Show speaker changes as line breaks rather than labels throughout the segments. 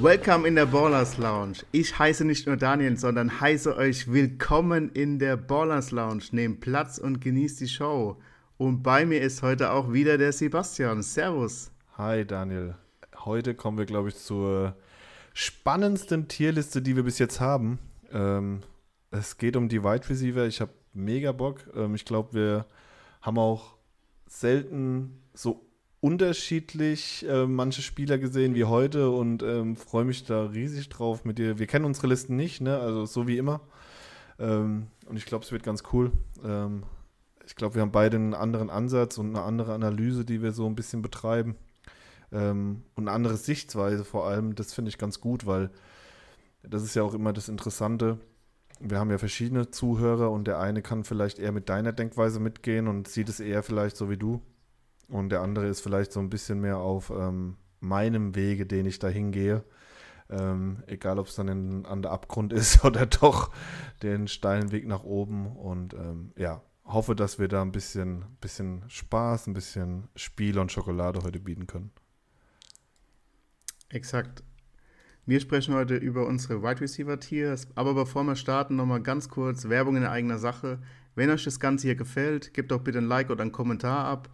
Welcome in der Ballers Lounge. Ich heiße nicht nur Daniel, sondern heiße euch willkommen in der Ballers Lounge. Nehmt Platz und genießt die Show. Und bei mir ist heute auch wieder der Sebastian. Servus.
Hi Daniel. Heute kommen wir, glaube ich, zur spannendsten Tierliste, die wir bis jetzt haben. Ähm, es geht um die Wide Receiver. Ich habe mega Bock. Ähm, ich glaube, wir haben auch selten so unterschiedlich äh, manche Spieler gesehen wie heute und ähm, freue mich da riesig drauf mit dir. Wir kennen unsere Listen nicht, ne? also so wie immer. Ähm, und ich glaube, es wird ganz cool. Ähm, ich glaube, wir haben beide einen anderen Ansatz und eine andere Analyse, die wir so ein bisschen betreiben. Ähm, und eine andere Sichtweise vor allem. Das finde ich ganz gut, weil das ist ja auch immer das Interessante. Wir haben ja verschiedene Zuhörer und der eine kann vielleicht eher mit deiner Denkweise mitgehen und sieht es eher vielleicht so wie du. Und der andere ist vielleicht so ein bisschen mehr auf ähm, meinem Wege, den ich da hingehe. Ähm, egal, ob es dann in, an der Abgrund ist oder doch den steilen Weg nach oben. Und ähm, ja, hoffe, dass wir da ein bisschen, bisschen Spaß, ein bisschen Spiel und Schokolade heute bieten können.
Exakt. Wir sprechen heute über unsere Wide Receiver Tiers, aber bevor wir starten, nochmal ganz kurz Werbung in eigener Sache. Wenn euch das Ganze hier gefällt, gebt doch bitte ein Like oder einen Kommentar ab.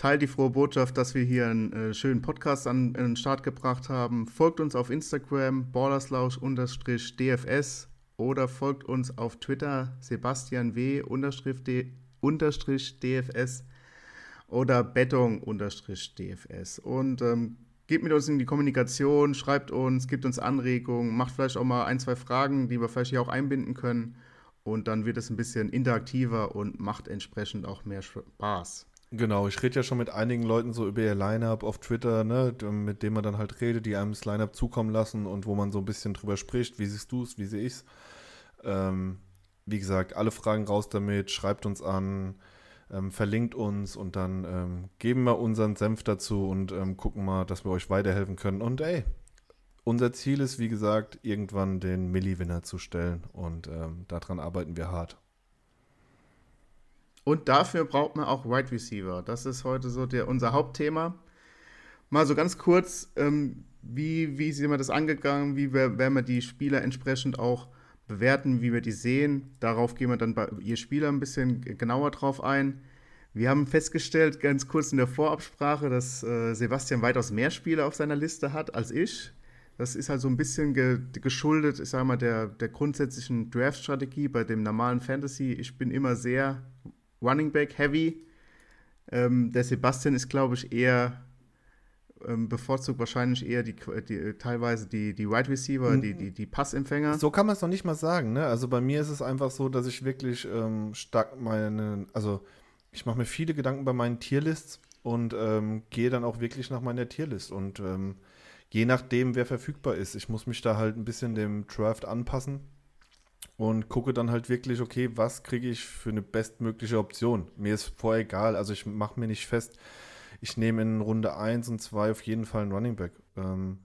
Teilt die frohe Botschaft, dass wir hier einen äh, schönen Podcast an, an, den Start gebracht haben. Folgt uns auf Instagram, ballerslausch-dfs oder folgt uns auf Twitter, Sebastian W. DFS oder Bettung-DFS. Und ähm, geht mit uns in die Kommunikation, schreibt uns, gibt uns Anregungen, macht vielleicht auch mal ein, zwei Fragen, die wir vielleicht hier auch einbinden können. Und dann wird es ein bisschen interaktiver und macht entsprechend auch mehr Spaß.
Genau, ich rede ja schon mit einigen Leuten so über ihr Line-Up auf Twitter, ne, mit dem man dann halt redet, die einem das Line-Up zukommen lassen und wo man so ein bisschen drüber spricht, wie siehst du es, wie sehe ich es. Ähm, wie gesagt, alle Fragen raus damit, schreibt uns an, ähm, verlinkt uns und dann ähm, geben wir unseren Senf dazu und ähm, gucken mal, dass wir euch weiterhelfen können. Und ey, unser Ziel ist, wie gesagt, irgendwann den Milli-Winner zu stellen und ähm, daran arbeiten wir hart.
Und dafür braucht man auch Wide Receiver. Das ist heute so der, unser Hauptthema. Mal so ganz kurz, ähm, wie, wie sind wir das angegangen? Wie werden wir die Spieler entsprechend auch bewerten, wie wir die sehen? Darauf gehen wir dann bei ihr Spieler ein bisschen genauer drauf ein. Wir haben festgestellt, ganz kurz in der Vorabsprache, dass äh, Sebastian weitaus mehr Spieler auf seiner Liste hat als ich. Das ist halt so ein bisschen ge geschuldet, ich sage mal, der, der grundsätzlichen Draft-Strategie bei dem normalen Fantasy. Ich bin immer sehr Running Back Heavy. Ähm, der Sebastian ist, glaube ich, eher ähm, bevorzugt wahrscheinlich eher die, die, teilweise die, die Wide Receiver, die, die, die Passempfänger.
So kann man es noch nicht mal sagen. Ne? Also bei mir ist es einfach so, dass ich wirklich ähm, stark meine, also ich mache mir viele Gedanken bei meinen Tierlists und ähm, gehe dann auch wirklich nach meiner Tierlist und ähm, je nachdem, wer verfügbar ist. Ich muss mich da halt ein bisschen dem Draft anpassen und gucke dann halt wirklich, okay, was kriege ich für eine bestmögliche Option? Mir ist vorher egal, also ich mache mir nicht fest, ich nehme in Runde 1 und 2 auf jeden Fall einen Running Back. Ähm,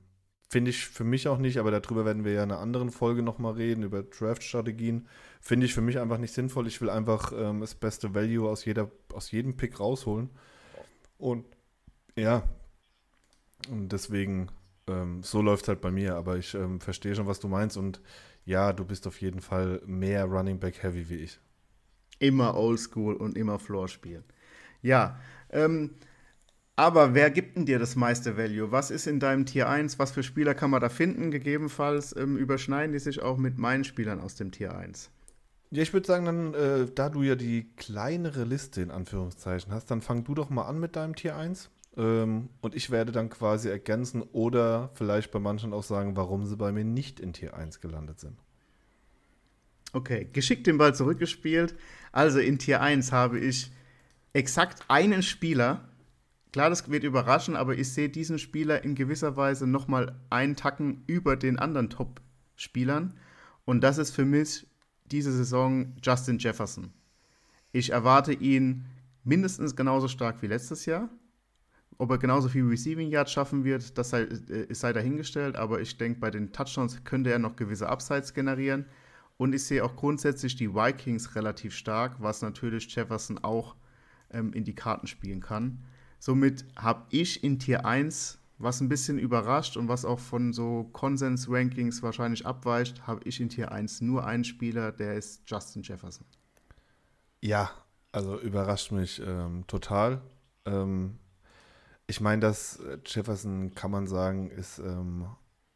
Finde ich für mich auch nicht, aber darüber werden wir ja in einer anderen Folge nochmal reden, über Draft-Strategien. Finde ich für mich einfach nicht sinnvoll. Ich will einfach ähm, das beste Value aus, jeder, aus jedem Pick rausholen. Und ja, und deswegen, ähm, so läuft es halt bei mir, aber ich ähm, verstehe schon, was du meinst und ja, du bist auf jeden Fall mehr Running Back Heavy wie ich.
Immer Oldschool und immer Floor spielen. Ja, ähm, aber wer gibt denn dir das meiste Value? Was ist in deinem Tier 1? Was für Spieler kann man da finden? Gegebenenfalls ähm, überschneiden die sich auch mit meinen Spielern aus dem Tier 1.
Ja, ich würde sagen, dann, äh, da du ja die kleinere Liste in Anführungszeichen hast, dann fang du doch mal an mit deinem Tier 1. Ähm, und ich werde dann quasi ergänzen oder vielleicht bei manchen auch sagen, warum sie bei mir nicht in Tier 1 gelandet sind.
Okay, geschickt den Ball zurückgespielt. Also in Tier 1 habe ich exakt einen Spieler. Klar, das wird überraschen, aber ich sehe diesen Spieler in gewisser Weise nochmal einen Tacken über den anderen Top-Spielern. Und das ist für mich diese Saison Justin Jefferson. Ich erwarte ihn mindestens genauso stark wie letztes Jahr. Ob er genauso viel Receiving Yards schaffen wird, das sei, äh, sei dahingestellt, aber ich denke, bei den Touchdowns könnte er noch gewisse Upsides generieren. Und ich sehe auch grundsätzlich die Vikings relativ stark, was natürlich Jefferson auch ähm, in die Karten spielen kann. Somit habe ich in Tier 1 was ein bisschen überrascht und was auch von so Konsens-Rankings wahrscheinlich abweicht, habe ich in Tier 1 nur einen Spieler, der ist Justin Jefferson.
Ja, also überrascht mich ähm, total. Ähm, ich meine, dass äh, Jefferson, kann man sagen, ist ähm,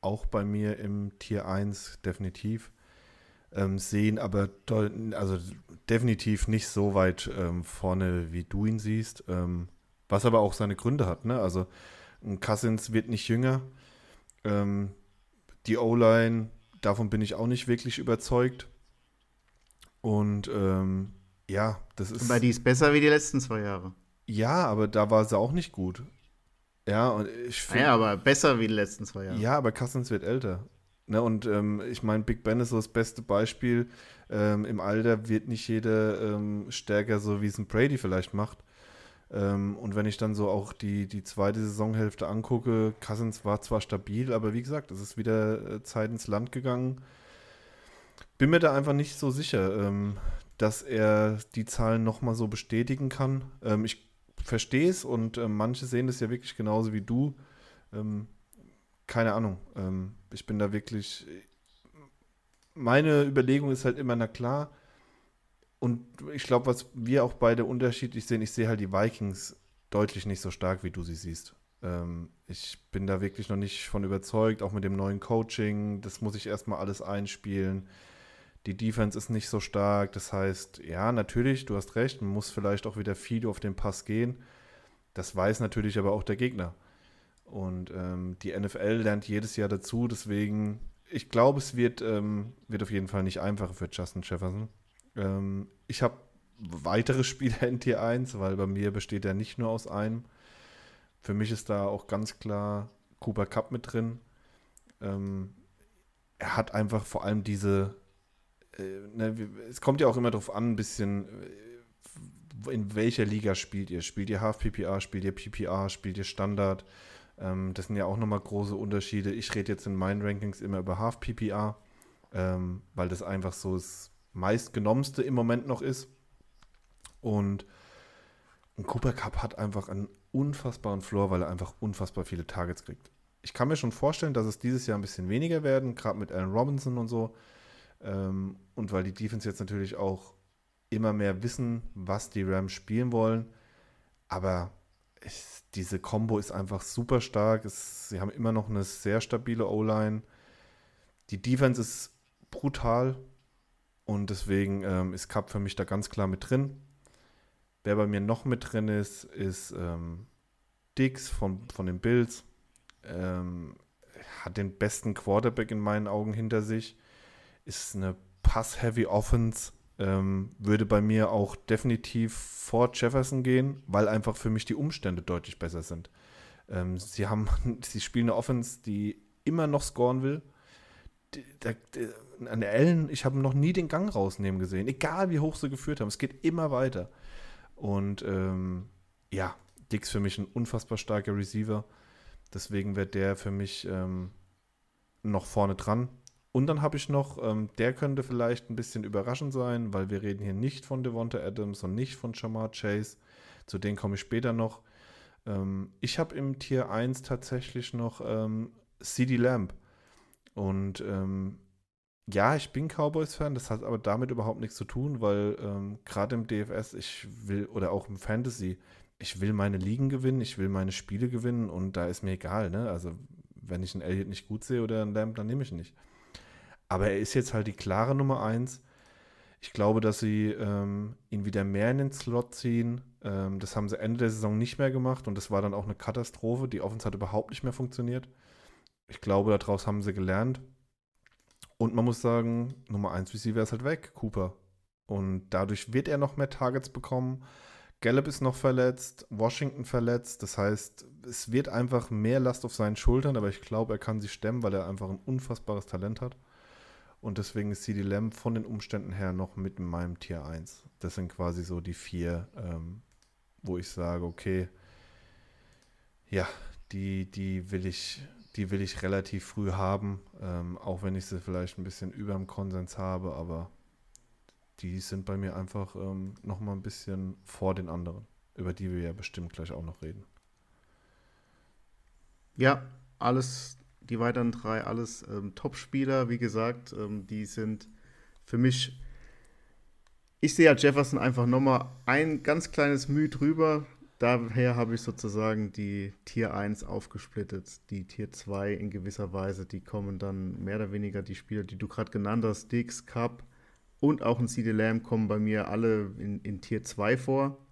auch bei mir im Tier 1 definitiv. Ähm, sehen aber also definitiv nicht so weit ähm, vorne, wie du ihn siehst. Ähm, was aber auch seine Gründe hat. Ne? Also Cousins wird nicht jünger. Ähm, die O-Line, davon bin ich auch nicht wirklich überzeugt. Und ähm, ja, das ist.
Weil die ist besser wie die letzten zwei Jahre.
Ja, aber da war sie auch nicht gut. Ja, und ich
finde. Ja, aber besser wie die letzten zwei Jahre.
Ja, aber Cousins wird älter. Ne, und ähm, ich meine, Big Ben ist so das beste Beispiel. Ähm, Im Alter wird nicht jeder ähm, stärker, so wie es ein Brady vielleicht macht. Ähm, und wenn ich dann so auch die, die zweite Saisonhälfte angucke, Cousins war zwar stabil, aber wie gesagt, es ist wieder äh, Zeit ins Land gegangen. Bin mir da einfach nicht so sicher, ähm, dass er die Zahlen nochmal so bestätigen kann. Ähm, ich verstehe es und äh, manche sehen es ja wirklich genauso wie du. Ähm, keine Ahnung. Ähm, ich bin da wirklich. Meine Überlegung ist halt immer, na klar, und ich glaube, was wir auch beide unterschiedlich sehen, ich sehe halt die Vikings deutlich nicht so stark, wie du sie siehst. Ähm, ich bin da wirklich noch nicht von überzeugt, auch mit dem neuen Coaching. Das muss ich erstmal alles einspielen. Die Defense ist nicht so stark. Das heißt, ja, natürlich, du hast recht, man muss vielleicht auch wieder viel auf den Pass gehen. Das weiß natürlich aber auch der Gegner. Und ähm, die NFL lernt jedes Jahr dazu. Deswegen, ich glaube, es wird, ähm, wird auf jeden Fall nicht einfacher für Justin Jefferson. Ähm, ich habe weitere Spieler in Tier 1, weil bei mir besteht er nicht nur aus einem. Für mich ist da auch ganz klar Cooper Cup mit drin. Ähm, er hat einfach vor allem diese, ne, es kommt ja auch immer darauf an, ein bisschen, äh, in welcher Liga spielt ihr? Spielt ihr Half PPA, spielt ihr PPA, spielt ihr Standard? Ähm, das sind ja auch nochmal große Unterschiede. Ich rede jetzt in meinen Rankings immer über Half PPA, ähm, weil das einfach so ist, meistgenommenste im Moment noch ist. Und ein Cooper Cup hat einfach einen unfassbaren Floor, weil er einfach unfassbar viele Targets kriegt. Ich kann mir schon vorstellen, dass es dieses Jahr ein bisschen weniger werden, gerade mit Allen Robinson und so. Ähm, und weil die Defense jetzt natürlich auch immer mehr wissen, was die Rams spielen wollen. Aber es, diese Combo ist einfach super stark. Es, sie haben immer noch eine sehr stabile O-Line. Die Defense ist brutal. Und deswegen ähm, ist Cup für mich da ganz klar mit drin. Wer bei mir noch mit drin ist, ist ähm, Dix von, von den Bills. Ähm, hat den besten Quarterback in meinen Augen hinter sich. Ist eine Pass-Heavy Offense. Ähm, würde bei mir auch definitiv vor Jefferson gehen, weil einfach für mich die Umstände deutlich besser sind. Ähm, sie haben, sie spielen eine Offense, die immer noch scoren will. Die, die, an der Ellen, ich habe noch nie den Gang rausnehmen gesehen, egal wie hoch sie geführt haben. Es geht immer weiter. Und ähm, ja, Dix für mich ein unfassbar starker Receiver. Deswegen wird der für mich ähm, noch vorne dran. Und dann habe ich noch, ähm, der könnte vielleicht ein bisschen überraschend sein, weil wir reden hier nicht von Devonta Adams und nicht von Shamar Chase. Zu denen komme ich später noch. Ähm, ich habe im Tier 1 tatsächlich noch ähm, CD Lamb. Und ähm, ja, ich bin Cowboys-Fan, das hat aber damit überhaupt nichts zu tun, weil ähm, gerade im DFS, ich will, oder auch im Fantasy, ich will meine Ligen gewinnen, ich will meine Spiele gewinnen und da ist mir egal, ne? Also, wenn ich einen Elliott nicht gut sehe oder einen Lamb, dann nehme ich ihn nicht. Aber er ist jetzt halt die klare Nummer eins. Ich glaube, dass sie ähm, ihn wieder mehr in den Slot ziehen. Ähm, das haben sie Ende der Saison nicht mehr gemacht und das war dann auch eine Katastrophe. Die Offense hat überhaupt nicht mehr funktioniert. Ich glaube, daraus haben sie gelernt. Und man muss sagen, Nummer 1 Receiver ist halt weg, Cooper. Und dadurch wird er noch mehr Targets bekommen. Gallup ist noch verletzt, Washington verletzt. Das heißt, es wird einfach mehr Last auf seinen Schultern, aber ich glaube, er kann sie stemmen, weil er einfach ein unfassbares Talent hat. Und deswegen ist CD Lamb von den Umständen her noch mit in meinem Tier 1. Das sind quasi so die vier, ähm, wo ich sage, okay, ja, die, die will ich, die will ich relativ früh haben, ähm, auch wenn ich sie vielleicht ein bisschen über dem Konsens habe, aber die sind bei mir einfach ähm, noch mal ein bisschen vor den anderen, über die wir ja bestimmt gleich auch noch reden.
Ja, alles, die weiteren drei, alles ähm, Top-Spieler, wie gesagt, ähm, die sind für mich. Ich sehe ja Jefferson einfach nochmal ein ganz kleines Mühe drüber. Daher habe ich sozusagen die Tier 1 aufgesplittet. Die Tier 2 in gewisser Weise, die kommen dann mehr oder weniger die Spieler, die du gerade genannt hast, Dix, Cup und auch ein CD Lamb kommen bei mir alle in, in Tier 2 vor.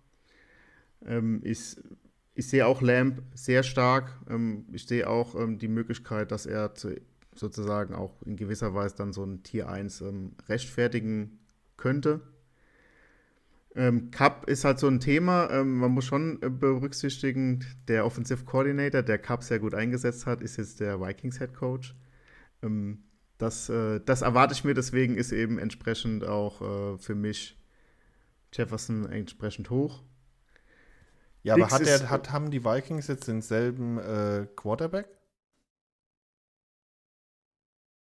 Ähm, ich, ich sehe auch Lamb sehr stark. Ähm, ich sehe auch ähm, die Möglichkeit, dass er zu, sozusagen auch in gewisser Weise dann so ein Tier 1 ähm, rechtfertigen könnte. Ähm, Cup ist halt so ein Thema. Ähm, man muss schon äh, berücksichtigen, der Offensive Coordinator, der Cup sehr gut eingesetzt hat, ist jetzt der Vikings Head Coach. Ähm, das, äh, das erwarte ich mir, deswegen ist eben entsprechend auch äh, für mich Jefferson entsprechend hoch.
Ja, aber hat er, hat, haben die Vikings jetzt denselben äh, Quarterback?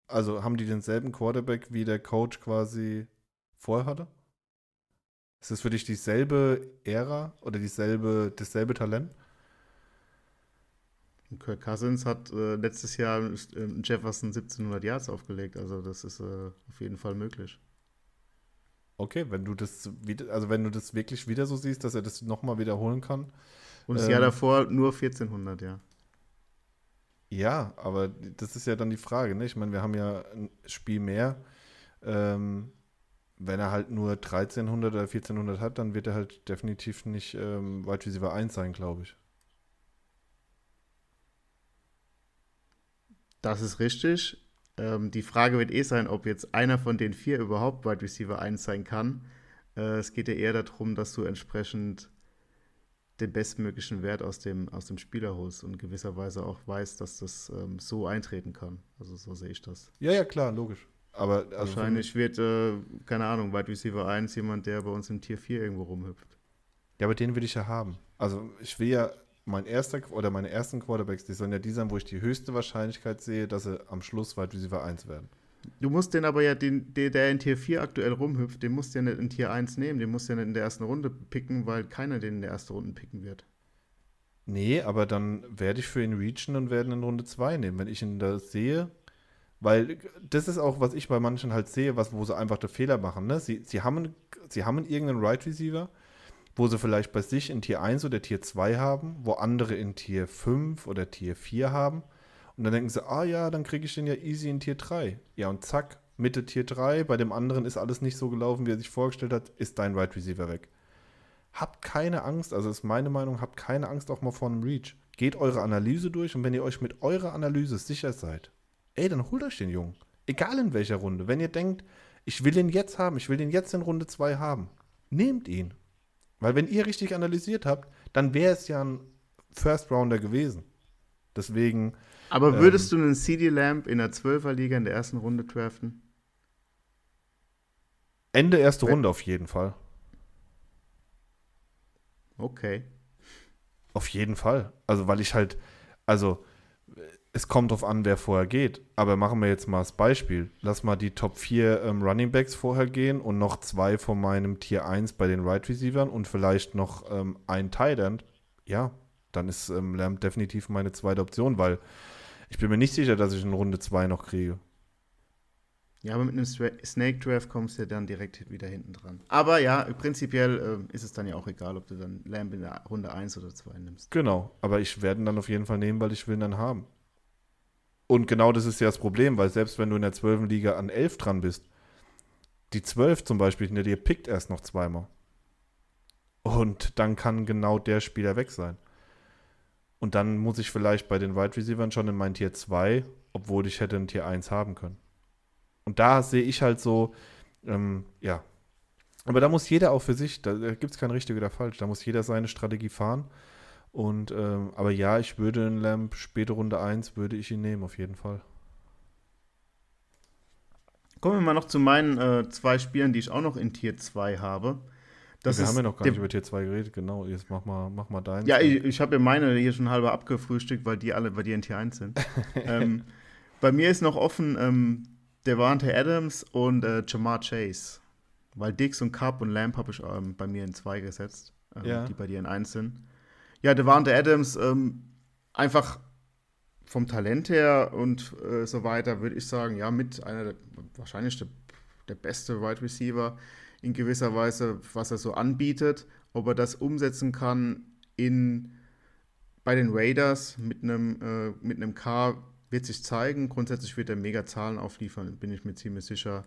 Also haben die denselben Quarterback, wie der Coach quasi vorher hatte? Ist das für dich dieselbe Ära oder dieselbe, dasselbe Talent?
Kirk Cousins hat äh, letztes Jahr äh, Jefferson 1700 Yards aufgelegt, also das ist äh, auf jeden Fall möglich.
Okay, wenn du das wieder, also wenn du das wirklich wieder so siehst, dass er das nochmal wiederholen kann.
Und das ähm, Jahr davor nur 1400, ja.
Ja, aber das ist ja dann die Frage, ne? Ich meine, wir haben ja ein Spiel mehr. Ähm, wenn er halt nur 1300 oder 1400 hat, dann wird er halt definitiv nicht ähm, Wide Receiver 1 sein, glaube ich.
Das ist richtig. Ähm, die Frage wird eh sein, ob jetzt einer von den vier überhaupt Wide Receiver 1 sein kann. Äh, es geht ja eher darum, dass du entsprechend den bestmöglichen Wert aus dem, aus dem Spieler holst und gewisserweise auch weißt, dass das ähm, so eintreten kann. Also so sehe ich das.
Ja, ja, klar, logisch. Aber
also Wahrscheinlich wird, äh, keine Ahnung, Wide Receiver 1 jemand, der bei uns im Tier 4 irgendwo rumhüpft.
Ja, aber den will ich ja haben. Also ich will ja mein erster oder meine ersten Quarterbacks, die sollen ja die sein, wo ich die höchste Wahrscheinlichkeit sehe, dass sie am Schluss Wide Receiver 1 werden.
Du musst den aber ja, den, der, der in Tier 4 aktuell rumhüpft, den musst du ja nicht in Tier 1 nehmen, den musst du ja nicht in der ersten Runde picken, weil keiner den in der ersten Runde picken wird.
Nee, aber dann werde ich für ihn reachen und werde ihn in Runde 2 nehmen. Wenn ich ihn da sehe, weil das ist auch, was ich bei manchen halt sehe, was, wo sie einfach den Fehler machen. Ne? Sie, sie, haben, sie haben irgendeinen Right Receiver, wo sie vielleicht bei sich in Tier 1 oder Tier 2 haben, wo andere in Tier 5 oder Tier 4 haben. Und dann denken sie, ah ja, dann kriege ich den ja easy in Tier 3. Ja, und zack, Mitte Tier 3, bei dem anderen ist alles nicht so gelaufen, wie er sich vorgestellt hat, ist dein Right Receiver weg. Habt keine Angst, also ist meine Meinung, habt keine Angst auch mal vor einem Reach. Geht eure Analyse durch und wenn ihr euch mit eurer Analyse sicher seid, ey, dann holt euch den Jungen. Egal in welcher Runde. Wenn ihr denkt, ich will ihn jetzt haben, ich will ihn jetzt in Runde 2 haben, nehmt ihn. Weil wenn ihr richtig analysiert habt, dann wäre es ja ein First Rounder gewesen. Deswegen.
Aber würdest ähm, du einen CD Lamp in der 12er Liga in der ersten Runde draften?
Ende erste Runde auf jeden Fall.
Okay.
Auf jeden Fall. Also, weil ich halt, also, es kommt drauf an, wer vorher geht. Aber machen wir jetzt mal das Beispiel. Lass mal die Top 4 ähm, Running Backs vorher gehen und noch zwei von meinem Tier 1 bei den Right Receivers und vielleicht noch ähm, ein Tight End. Ja, dann ist ähm, Lamb definitiv meine zweite Option, weil ich bin mir nicht sicher, dass ich in Runde 2 noch kriege.
Ja, aber mit einem Snake Draft kommst du ja dann direkt wieder hinten dran. Aber ja, prinzipiell äh, ist es dann ja auch egal, ob du dann Lamb in der Runde 1 oder 2 nimmst.
Genau, aber ich werde ihn dann auf jeden Fall nehmen, weil ich will ihn dann haben. Und genau das ist ja das Problem, weil selbst wenn du in der 12. Liga an 11 dran bist, die 12 zum Beispiel hinter dir pickt erst noch zweimal. Und dann kann genau der Spieler weg sein. Und dann muss ich vielleicht bei den Wide Receivers schon in mein Tier 2, obwohl ich hätte ein Tier 1 haben können. Und da sehe ich halt so, ähm, ja. Aber da muss jeder auch für sich, da gibt es kein richtig oder falsch, da muss jeder seine Strategie fahren. Und, ähm, aber ja, ich würde in Lamp, späte Runde 1, würde ich ihn nehmen, auf jeden Fall.
Kommen wir mal noch zu meinen äh, zwei Spielen, die ich auch noch in Tier 2 habe.
Das wir haben ja noch gar nicht über Tier 2 geredet, genau. Jetzt mach mal, mach mal deinen.
Ja, ich, ich habe ja meine hier schon halber abgefrühstückt, weil die alle bei dir in Tier 1 sind. ähm, bei mir ist noch offen ähm, Devante Adams und äh, Jamar Chase. Weil Dix und Cup und Lamp habe ich ähm, bei mir in 2 gesetzt, ähm, ja. die bei dir in 1 sind. Ja, Devante Adams, ähm, einfach vom Talent her und äh, so weiter würde ich sagen, ja, mit einer der, wahrscheinlich der, der beste Wide Receiver in gewisser Weise, was er so anbietet. Ob er das umsetzen kann in, bei den Raiders mit einem, äh, mit einem K, wird sich zeigen. Grundsätzlich wird er mega Zahlen aufliefern, bin ich mir ziemlich sicher.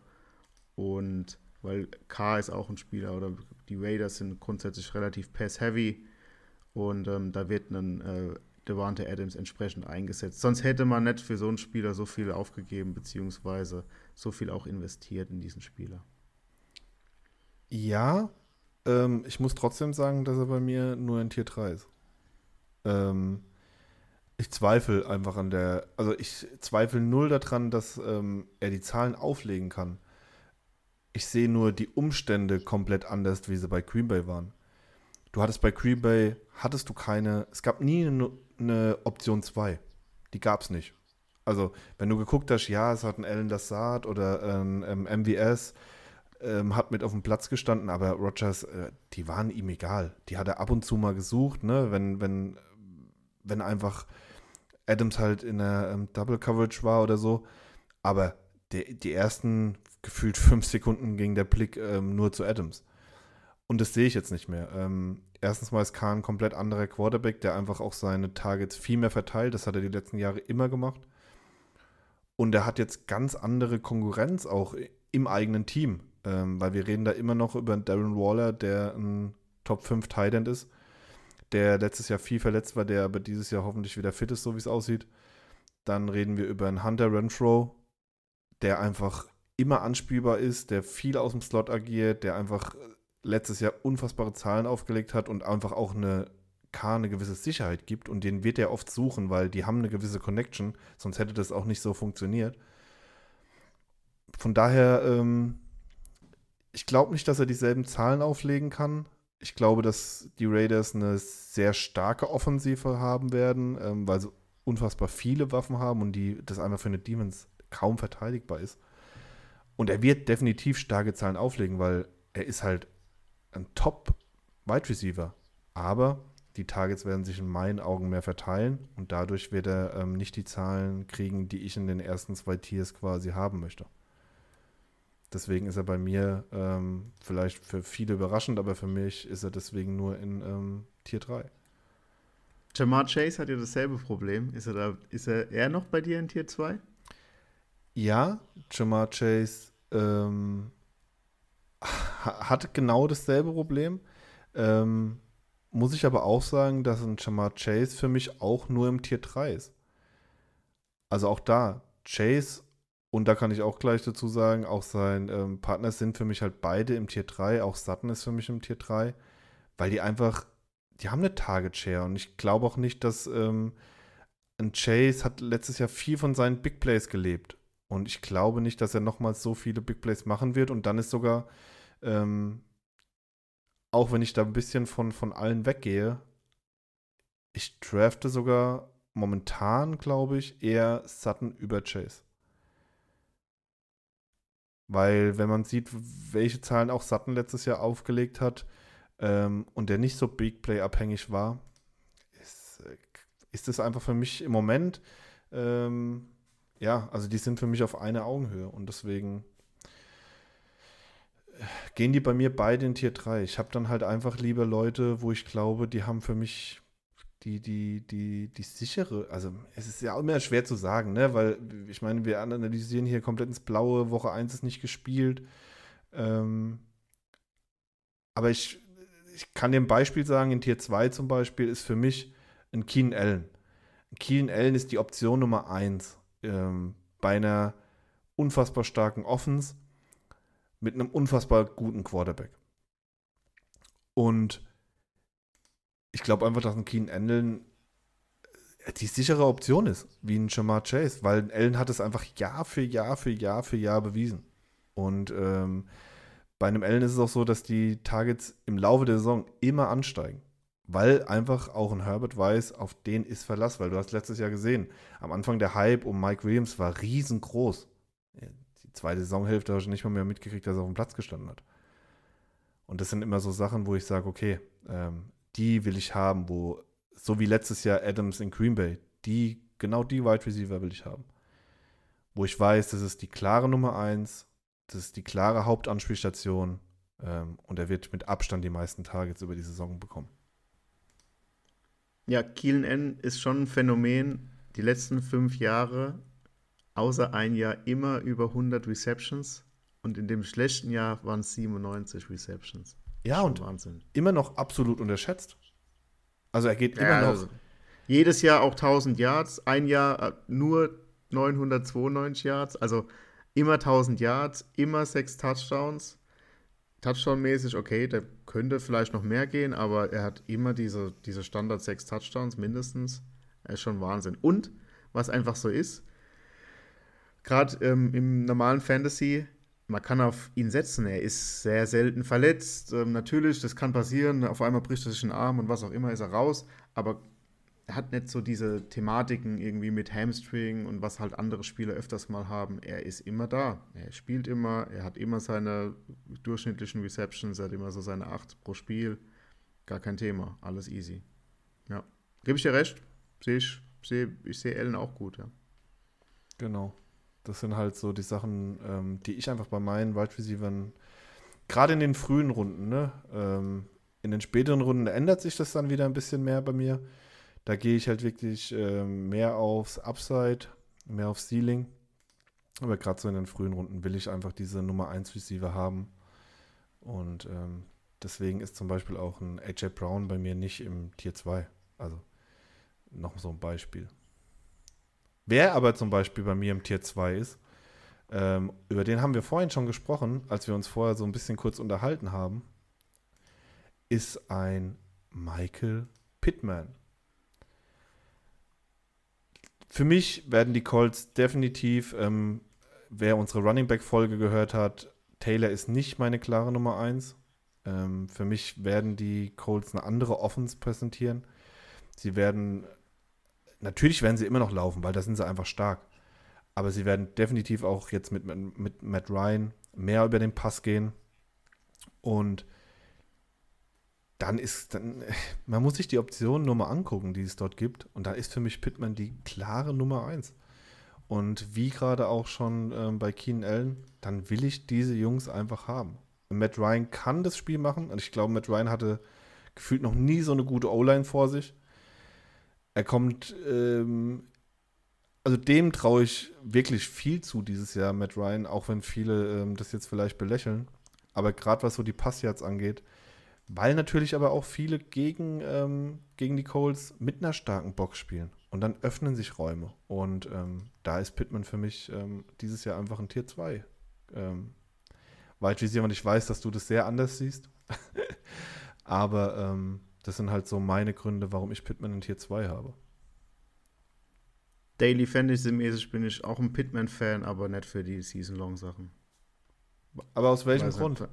Und weil K ist auch ein Spieler oder die Raiders sind grundsätzlich relativ pass-heavy und ähm, da wird ein äh, Devante Adams entsprechend eingesetzt. Sonst hätte man nicht für so einen Spieler so viel aufgegeben, beziehungsweise so viel auch investiert in diesen Spieler.
Ja, ähm, ich muss trotzdem sagen, dass er bei mir nur in Tier 3 ist. Ähm, ich zweifle einfach an der, also ich zweifle null daran, dass ähm, er die Zahlen auflegen kann. Ich sehe nur die Umstände komplett anders, wie sie bei Green Bay waren. Du hattest bei Green Bay, hattest du keine, es gab nie eine, eine Option 2. Die gab es nicht. Also, wenn du geguckt hast, ja, es hat ein Alan Lassard oder ein ähm, MVS, ähm, hat mit auf dem Platz gestanden, aber Rogers, äh, die waren ihm egal. Die hat er ab und zu mal gesucht, ne? wenn, wenn, wenn einfach Adams halt in der ähm, Double Coverage war oder so. Aber die, die ersten gefühlt fünf Sekunden ging der Blick ähm, nur zu Adams. Und das sehe ich jetzt nicht mehr. Ähm, erstens mal ist Kahn ein komplett anderer Quarterback, der einfach auch seine Targets viel mehr verteilt. Das hat er die letzten Jahre immer gemacht. Und er hat jetzt ganz andere Konkurrenz auch im eigenen Team. Ähm, weil wir reden da immer noch über Darren Waller, der ein Top 5 Tight ist, der letztes Jahr viel verletzt war, der aber dieses Jahr hoffentlich wieder fit ist, so wie es aussieht. Dann reden wir über einen Hunter Renfro, der einfach immer anspielbar ist, der viel aus dem Slot agiert, der einfach letztes Jahr unfassbare Zahlen aufgelegt hat und einfach auch eine K eine gewisse Sicherheit gibt und den wird er oft suchen, weil die haben eine gewisse Connection, sonst hätte das auch nicht so funktioniert. Von daher ähm, ich glaube nicht, dass er dieselben Zahlen auflegen kann. Ich glaube, dass die Raiders eine sehr starke Offensive haben werden, ähm, weil sie unfassbar viele Waffen haben und die das einfach für eine Demons kaum verteidigbar ist. Und er wird definitiv starke Zahlen auflegen, weil er ist halt ein Top-Wide Receiver. Aber die Targets werden sich in meinen Augen mehr verteilen und dadurch wird er ähm, nicht die Zahlen kriegen, die ich in den ersten zwei Tiers quasi haben möchte. Deswegen ist er bei mir ähm, vielleicht für viele überraschend, aber für mich ist er deswegen nur in ähm, Tier 3.
Jamar Chase hat ja dasselbe Problem. Ist er, da, ist er eher noch bei dir in Tier 2?
Ja, Jamar Chase ähm, hat genau dasselbe Problem. Ähm, muss ich aber auch sagen, dass ein Jamar Chase für mich auch nur im Tier 3 ist. Also auch da, Chase und da kann ich auch gleich dazu sagen, auch sein ähm, Partner sind für mich halt beide im Tier 3, auch Sutton ist für mich im Tier 3, weil die einfach, die haben eine Target Share und ich glaube auch nicht, dass ähm, ein Chase hat letztes Jahr viel von seinen Big Plays gelebt und ich glaube nicht, dass er nochmals so viele Big Plays machen wird und dann ist sogar, ähm, auch wenn ich da ein bisschen von, von allen weggehe, ich drafte sogar momentan, glaube ich, eher Sutton über Chase. Weil, wenn man sieht, welche Zahlen auch Sutton letztes Jahr aufgelegt hat ähm, und der nicht so Big Play abhängig war, ist, äh, ist das einfach für mich im Moment, ähm, ja, also die sind für mich auf einer Augenhöhe und deswegen äh, gehen die bei mir beide in Tier 3. Ich habe dann halt einfach lieber Leute, wo ich glaube, die haben für mich die, die, die, die sichere, also es ist ja immer schwer zu sagen, ne? weil ich meine, wir analysieren hier komplett ins Blaue, Woche 1 ist nicht gespielt. Ähm, aber ich, ich kann dir ein Beispiel sagen, in Tier 2 zum Beispiel ist für mich ein Keen Allen. Keen Allen ist die Option Nummer 1 ähm, bei einer unfassbar starken Offense mit einem unfassbar guten Quarterback. Und ich glaube einfach, dass ein Keen Allen äh, die sichere Option ist, wie ein Jamar Chase, weil Allen hat es einfach Jahr für Jahr für Jahr für Jahr bewiesen. Und ähm, bei einem Allen ist es auch so, dass die Targets im Laufe der Saison immer ansteigen. Weil einfach auch ein Herbert weiß, auf den ist Verlass, weil du hast letztes Jahr gesehen, am Anfang der Hype um Mike Williams war riesengroß. Die zweite Saisonhälfte habe ich nicht mal mehr mitgekriegt, dass er auf dem Platz gestanden hat. Und das sind immer so Sachen, wo ich sage, okay, ähm, die will ich haben, wo, so wie letztes Jahr Adams in Green Bay, die genau die Wide Receiver will ich haben. Wo ich weiß, das ist die klare Nummer 1, das ist die klare Hauptanspielstation ähm, und er wird mit Abstand die meisten Targets über die Saison bekommen.
Ja, Kielen N ist schon ein Phänomen. Die letzten fünf Jahre, außer ein Jahr, immer über 100 Receptions. Und in dem schlechten Jahr waren es 97 Receptions.
Ja, und Wahnsinn. immer noch absolut unterschätzt. Also er geht immer ja, noch. Also
jedes Jahr auch 1000 Yards, ein Jahr äh, nur 992 Yards, also immer 1000 Yards, immer sechs Touchdowns. Touchdown-mäßig, okay, der könnte vielleicht noch mehr gehen, aber er hat immer diese, diese Standard sechs Touchdowns mindestens. Er ist schon Wahnsinn. Und was einfach so ist, gerade ähm, im normalen Fantasy, man kann auf ihn setzen. Er ist sehr selten verletzt. Ähm, natürlich, das kann passieren. Auf einmal bricht er sich einen Arm und was auch immer ist er raus. Aber er hat nicht so diese Thematiken irgendwie mit Hamstring und was halt andere Spieler öfters mal haben. Er ist immer da. Er spielt immer. Er hat immer seine durchschnittlichen Receptions. Er hat immer so seine 8 pro Spiel. Gar kein Thema. Alles easy. Ja. Gebe ich dir recht. Sehe ich, sehe, ich sehe Ellen auch gut, ja.
Genau. Das sind halt so die Sachen, ähm, die ich einfach bei meinen Wide Receivers, gerade in den frühen Runden, ne, ähm, in den späteren Runden ändert sich das dann wieder ein bisschen mehr bei mir. Da gehe ich halt wirklich ähm, mehr aufs Upside, mehr aufs Ceiling. Aber gerade so in den frühen Runden will ich einfach diese Nummer 1 Receiver haben. Und ähm, deswegen ist zum Beispiel auch ein AJ Brown bei mir nicht im Tier 2. Also noch so ein Beispiel. Wer aber zum Beispiel bei mir im Tier 2 ist, ähm, über den haben wir vorhin schon gesprochen, als wir uns vorher so ein bisschen kurz unterhalten haben, ist ein Michael Pittman. Für mich werden die Colts definitiv, ähm, wer unsere Running Back Folge gehört hat, Taylor ist nicht meine klare Nummer 1. Ähm, für mich werden die Colts eine andere Offense präsentieren. Sie werden natürlich werden sie immer noch laufen, weil da sind sie einfach stark. Aber sie werden definitiv auch jetzt mit, mit Matt Ryan mehr über den Pass gehen. Und dann ist, dann, man muss sich die Optionen nur mal angucken, die es dort gibt. Und da ist für mich Pittman die klare Nummer 1. Und wie gerade auch schon ähm, bei Keenan Allen, dann will ich diese Jungs einfach haben. Matt Ryan kann das Spiel machen. Und ich glaube, Matt Ryan hatte gefühlt noch nie so eine gute O-Line vor sich. Er kommt, ähm, also dem traue ich wirklich viel zu dieses Jahr, Matt Ryan, auch wenn viele ähm, das jetzt vielleicht belächeln. Aber gerade was so die Passyards angeht, weil natürlich aber auch viele gegen, ähm, gegen die Coles mit einer starken Box spielen. Und dann öffnen sich Räume. Und ähm, da ist Pittman für mich ähm, dieses Jahr einfach ein Tier 2. Ähm, Wide Receiver, und ich weiß, dass du das sehr anders siehst. aber ähm, das sind halt so meine Gründe, warum ich Pitman in Tier 2 habe.
Daily Fantasy-mäßig bin ich auch ein Pitman-Fan, aber nicht für die Season-Long-Sachen.
Aber aus welchem Grund?
Nicht,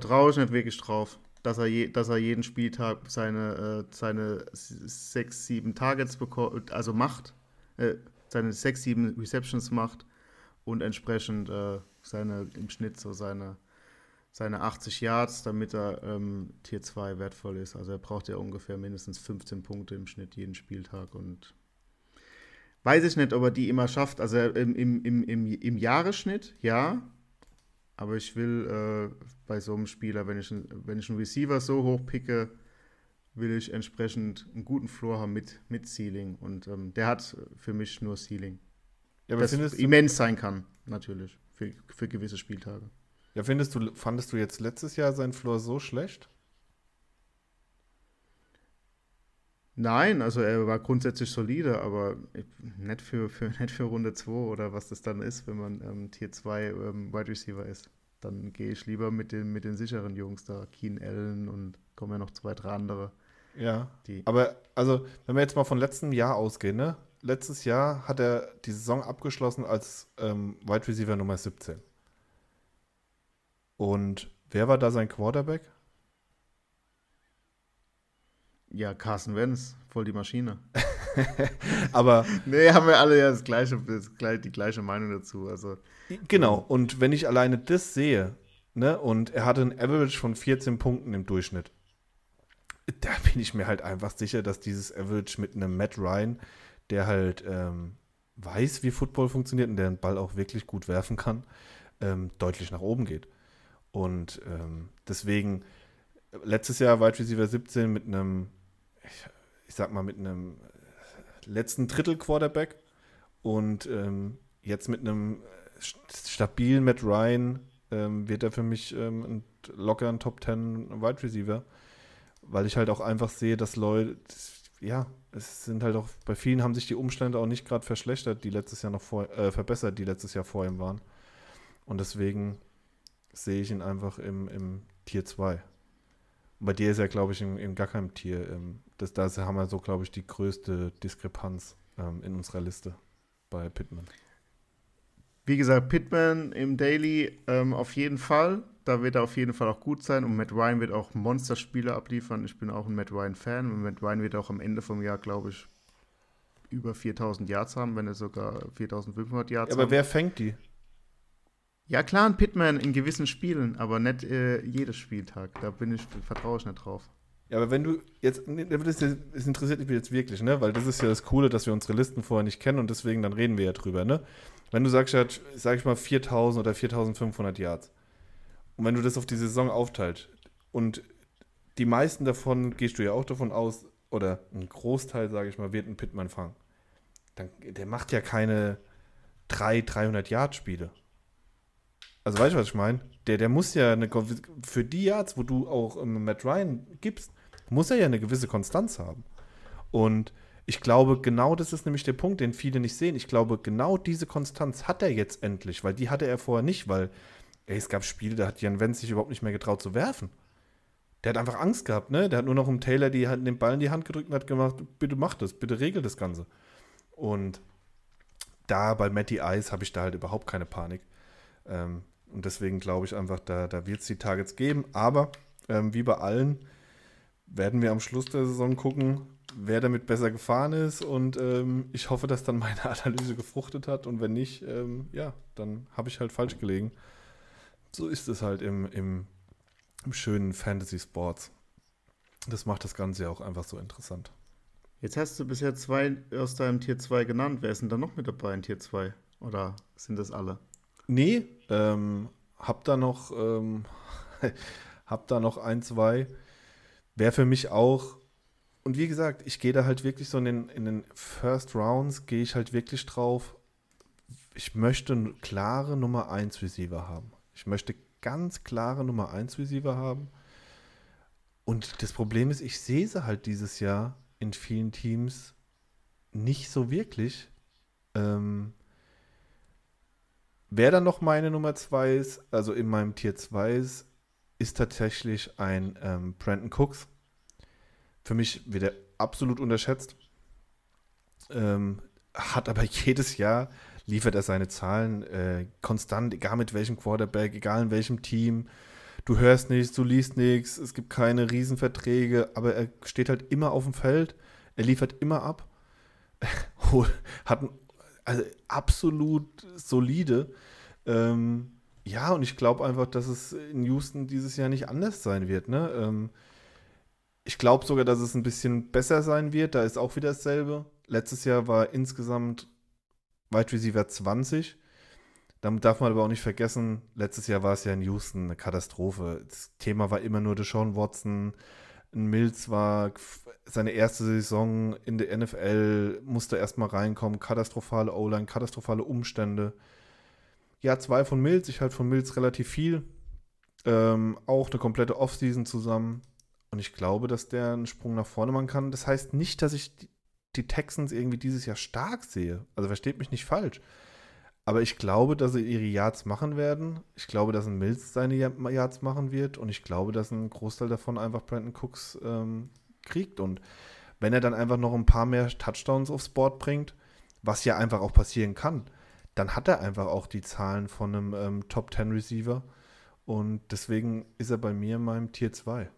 vertraue ich nicht wirklich drauf, dass er, je, dass er jeden Spieltag seine, äh, seine sechs, sieben Targets bekommt, also macht, äh, seine sechs, sieben Receptions macht und entsprechend äh, seine im Schnitt so seine seine 80 Yards, damit er ähm, Tier 2 wertvoll ist. Also er braucht ja ungefähr mindestens 15 Punkte im Schnitt jeden Spieltag und weiß ich nicht, ob er die immer schafft. Also im, im, im, im, Jahresschnitt, ja. Aber ich will äh, bei so einem Spieler, wenn ich, wenn ich einen Receiver so hoch picke, will ich entsprechend einen guten Floor haben mit, mit Ceiling. Und ähm, der hat für mich nur Ceiling. Ja, das immens sein kann, natürlich, für, für gewisse Spieltage.
Ja, findest du, fandest du jetzt letztes Jahr sein Floor so schlecht?
Nein, also er war grundsätzlich solide, aber nicht für, für, nicht für Runde 2 oder was das dann ist, wenn man ähm, Tier 2 ähm, Wide Receiver ist. Dann gehe ich lieber mit den, mit den sicheren Jungs da, Keen Allen und kommen ja noch zwei, drei andere.
Ja, aber also, wenn wir jetzt mal von letztem Jahr ausgehen, ne? Letztes Jahr hat er die Saison abgeschlossen als ähm, Wide Receiver Nummer 17. Und wer war da sein Quarterback?
Ja, Carson Wentz, voll die Maschine.
Aber.
nee, haben wir alle ja das gleiche, das, die gleiche Meinung dazu. Also,
genau, und wenn ich alleine das sehe, ne, und er hatte ein Average von 14 Punkten im Durchschnitt, da bin ich mir halt einfach sicher, dass dieses Average mit einem Matt Ryan der halt ähm, weiß, wie Football funktioniert und der den Ball auch wirklich gut werfen kann, ähm, deutlich nach oben geht. Und ähm, deswegen, letztes Jahr Wide Receiver 17 mit einem, ich, sag mal, mit einem letzten Drittel Quarterback und ähm, jetzt mit einem stabilen Matt Ryan ähm, wird er für mich ähm, ein, locker ein Top 10 Wide Receiver, weil ich halt auch einfach sehe, dass Leute, ja, es sind halt auch, bei vielen haben sich die Umstände auch nicht gerade verschlechtert, die letztes Jahr noch vor, äh, verbessert, die letztes Jahr vor ihm waren. Und deswegen sehe ich ihn einfach im, im Tier 2. Bei dir ist er, glaube ich, in, in, gar keinem Tier. Ähm, das, da haben wir so, glaube ich, die größte Diskrepanz ähm, in unserer Liste bei Pittman.
Wie gesagt, Pittman im Daily ähm, auf jeden Fall. Da wird er auf jeden Fall auch gut sein. Und Matt Ryan wird auch Monsterspiele abliefern. Ich bin auch ein Matt Ryan-Fan. Und Matt Ryan wird auch am Ende vom Jahr, glaube ich, über 4000 Yards haben, wenn er sogar 4500 Yards
ja, aber haben. wer fängt die?
Ja, klar, ein Pitman in gewissen Spielen, aber nicht äh, jedes Spieltag. Da bin ich, vertraue ich nicht drauf.
Ja, aber wenn du jetzt, das, interessiert mich jetzt wirklich, ne? Weil das ist ja das Coole, dass wir unsere Listen vorher nicht kennen und deswegen dann reden wir ja drüber, ne? Wenn du sagst, ja, sag ich mal 4000 oder 4500 Yards und wenn du das auf die Saison aufteilt und die meisten davon gehst du ja auch davon aus, oder ein Großteil, sage ich mal, wird ein Pitman fangen. Dann, der macht ja keine 3, 300 Yard Spiele. Also weißt du, was ich meine? Der, der muss ja eine, für die Yards, wo du auch ähm, Matt Ryan gibst, muss er ja eine gewisse Konstanz haben. Und ich glaube, genau das ist nämlich der Punkt, den viele nicht sehen. Ich glaube, genau diese Konstanz hat er jetzt endlich, weil die hatte er vorher nicht, weil ey, es gab Spiele, da hat Jan Wenz sich überhaupt nicht mehr getraut zu werfen. Der hat einfach Angst gehabt, ne? Der hat nur noch im Taylor die, den Ball in die Hand gedrückt und hat gemacht, bitte mach das, bitte regel das Ganze. Und da bei Matty Ice habe ich da halt überhaupt keine Panik. Ähm, und deswegen glaube ich einfach, da, da wird es die Targets geben. Aber ähm, wie bei allen werden wir am Schluss der Saison gucken, wer damit besser gefahren ist. Und ähm, ich hoffe, dass dann meine Analyse gefruchtet hat. Und wenn nicht, ähm, ja, dann habe ich halt falsch gelegen. So ist es halt im, im, im schönen Fantasy Sports. Das macht das Ganze ja auch einfach so interessant.
Jetzt hast du bisher zwei aus deinem Tier 2 genannt. Wer ist denn da noch mit dabei in Tier 2? Oder sind das alle?
Nee, ähm, hab da noch, ähm, hab da noch ein, zwei. Wäre für mich auch, und wie gesagt, ich gehe da halt wirklich so in den, in den First Rounds, gehe ich halt wirklich drauf. Ich möchte eine klare Nummer 1 Receiver haben. Ich möchte ganz klare Nummer 1 Receiver haben. Und das Problem ist, ich sehe sie halt dieses Jahr in vielen Teams nicht so wirklich. Ähm, Wer dann noch meine Nummer 2 ist, also in meinem Tier 2 ist, ist tatsächlich ein ähm, Brandon Cooks. Für mich wird er absolut unterschätzt. Ähm, hat aber jedes Jahr liefert er seine Zahlen äh, konstant, egal mit welchem Quarterback, egal in welchem Team. Du hörst nichts, du liest nichts, es gibt keine Riesenverträge, aber er steht halt immer auf dem Feld, er liefert immer ab, hat ein also absolut solide. Ähm, ja, und ich glaube einfach, dass es in Houston dieses Jahr nicht anders sein wird. Ne? Ähm, ich glaube sogar, dass es ein bisschen besser sein wird. Da ist auch wieder dasselbe. Letztes Jahr war insgesamt Wide Receiver 20. Damit darf man aber auch nicht vergessen, letztes Jahr war es ja in Houston eine Katastrophe. Das Thema war immer nur Deshaun Watson. Mills war seine erste Saison in der NFL, musste erstmal reinkommen, katastrophale O-Line, katastrophale Umstände. Ja, zwei von Mills, ich halte von Mills relativ viel. Ähm, auch eine komplette Offseason zusammen. Und ich glaube, dass der einen Sprung nach vorne machen kann. Das heißt nicht, dass ich die Texans irgendwie dieses Jahr stark sehe. Also versteht mich nicht falsch. Aber ich glaube, dass sie ihre Yards machen werden. Ich glaube, dass ein Mills seine Yards machen wird. Und ich glaube, dass ein Großteil davon einfach Brandon Cooks ähm, kriegt. Und wenn er dann einfach noch ein paar mehr Touchdowns aufs Board bringt, was ja einfach auch passieren kann, dann hat er einfach auch die Zahlen von einem ähm, Top 10 Receiver. Und deswegen ist er bei mir in meinem Tier 2.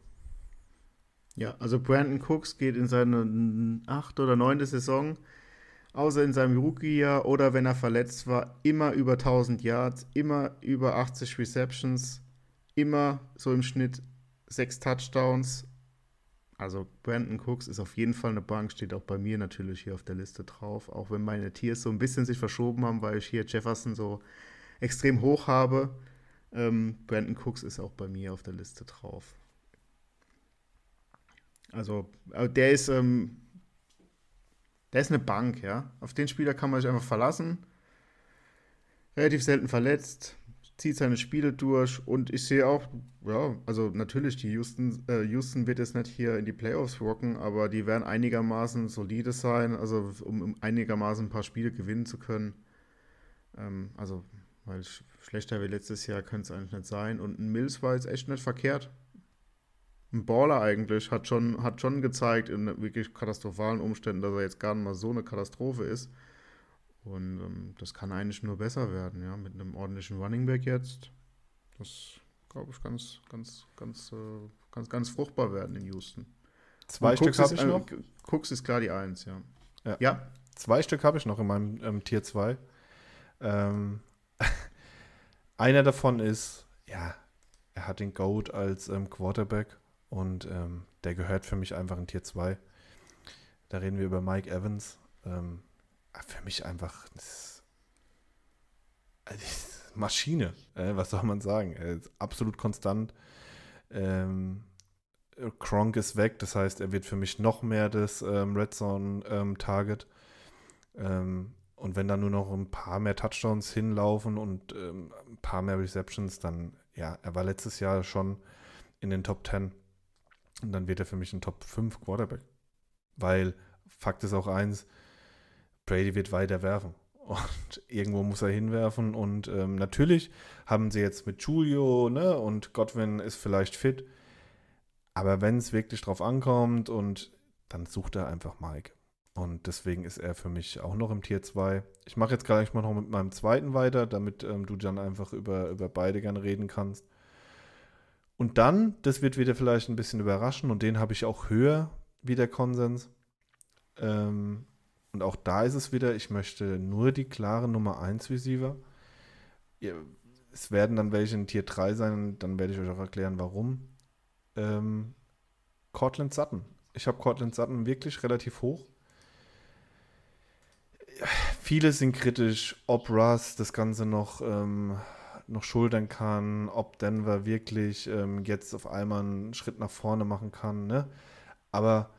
Ja, also Brandon Cooks geht in seine achte oder neunte Saison, außer in seinem Rookie-Jahr oder wenn er verletzt war, immer über 1000 Yards, immer über 80 Receptions, immer so im Schnitt sechs Touchdowns, Also Brandon Cooks ist auf jeden Fall eine Bank, steht auch bei mir natürlich hier auf der Liste drauf. Auch wenn meine Tiers so ein bisschen sich verschoben haben, weil ich hier Jefferson so extrem hoch habe. Ähm, Brandon Cooks ist auch bei mir auf der Liste drauf. Also äh, der ist, ähm, der ist eine Bank, ja. Auf den Spieler kann man sich einfach verlassen. Relativ selten verletzt, zieht seine Spiele durch und ich sehe auch, ja, also natürlich, die Houston, äh, Houston wird jetzt nicht hier in die Playoffs rocken, aber die werden einigermaßen solide sein, also um, einigermaßen ein paar Spiele gewinnen zu können. Ähm, also, weil schlechter wie letztes Jahr könnte es eigentlich nicht sein. Und ein Mills war jetzt echt nicht verkehrt. Ein Baller eigentlich, hat schon, hat schon gezeigt in wirklich katastrophalen Umständen, dass er jetzt gar nicht mal so eine Katastrophe ist. Und ähm, das kann eigentlich nur besser werden, ja, mit einem ordentlichen Running Back jetzt. Das glaube ich ganz, ganz, ganz, äh, ganz, ganz fruchtbar werden in Houston.
Zwei Und Stück habe ich noch.
Äh, Cooks ist klar die Eins, ja.
Ja. ja. Zwei Stück habe ich noch in meinem ähm, Tier 2. Ähm, einer davon ist, ja, er hat den Goat als ähm, Quarterback und ähm, der gehört für mich einfach in Tier 2. Da reden wir über Mike Evans. Ähm, für mich einfach also Maschine. Äh, was soll man sagen? Ist absolut konstant. Ähm, Kronk ist weg, das heißt, er wird für mich noch mehr das ähm, Red Zone ähm, Target. Ähm, und wenn da nur noch ein paar mehr Touchdowns hinlaufen und ähm, ein paar mehr Receptions, dann ja, er war letztes Jahr schon in den Top 10. Und dann wird er für mich ein Top 5 Quarterback. Weil Fakt ist auch eins, Brady wird weiter werfen. Und irgendwo muss er hinwerfen. Und ähm, natürlich haben sie jetzt mit Julio, ne, und Godwin ist vielleicht fit. Aber wenn es wirklich drauf ankommt und dann sucht er einfach Mike. Und deswegen ist er für mich auch noch im Tier 2. Ich mache jetzt gleich mal noch mit meinem zweiten weiter, damit ähm, du dann einfach über, über beide gerne reden kannst. Und dann, das wird wieder vielleicht ein bisschen überraschen und den habe ich auch höher wie der Konsens. Ähm, und auch da ist es wieder, ich möchte nur die klare Nummer 1 Receiver. Es werden dann welche in Tier 3 sein dann werde ich euch auch erklären, warum. Ähm, Cortland Sutton. Ich habe Cortland Sutton wirklich relativ hoch. Viele sind kritisch, ob Russ das Ganze noch, ähm, noch schultern kann, ob Denver wirklich ähm, jetzt auf einmal einen Schritt nach vorne machen kann. Ne? Aber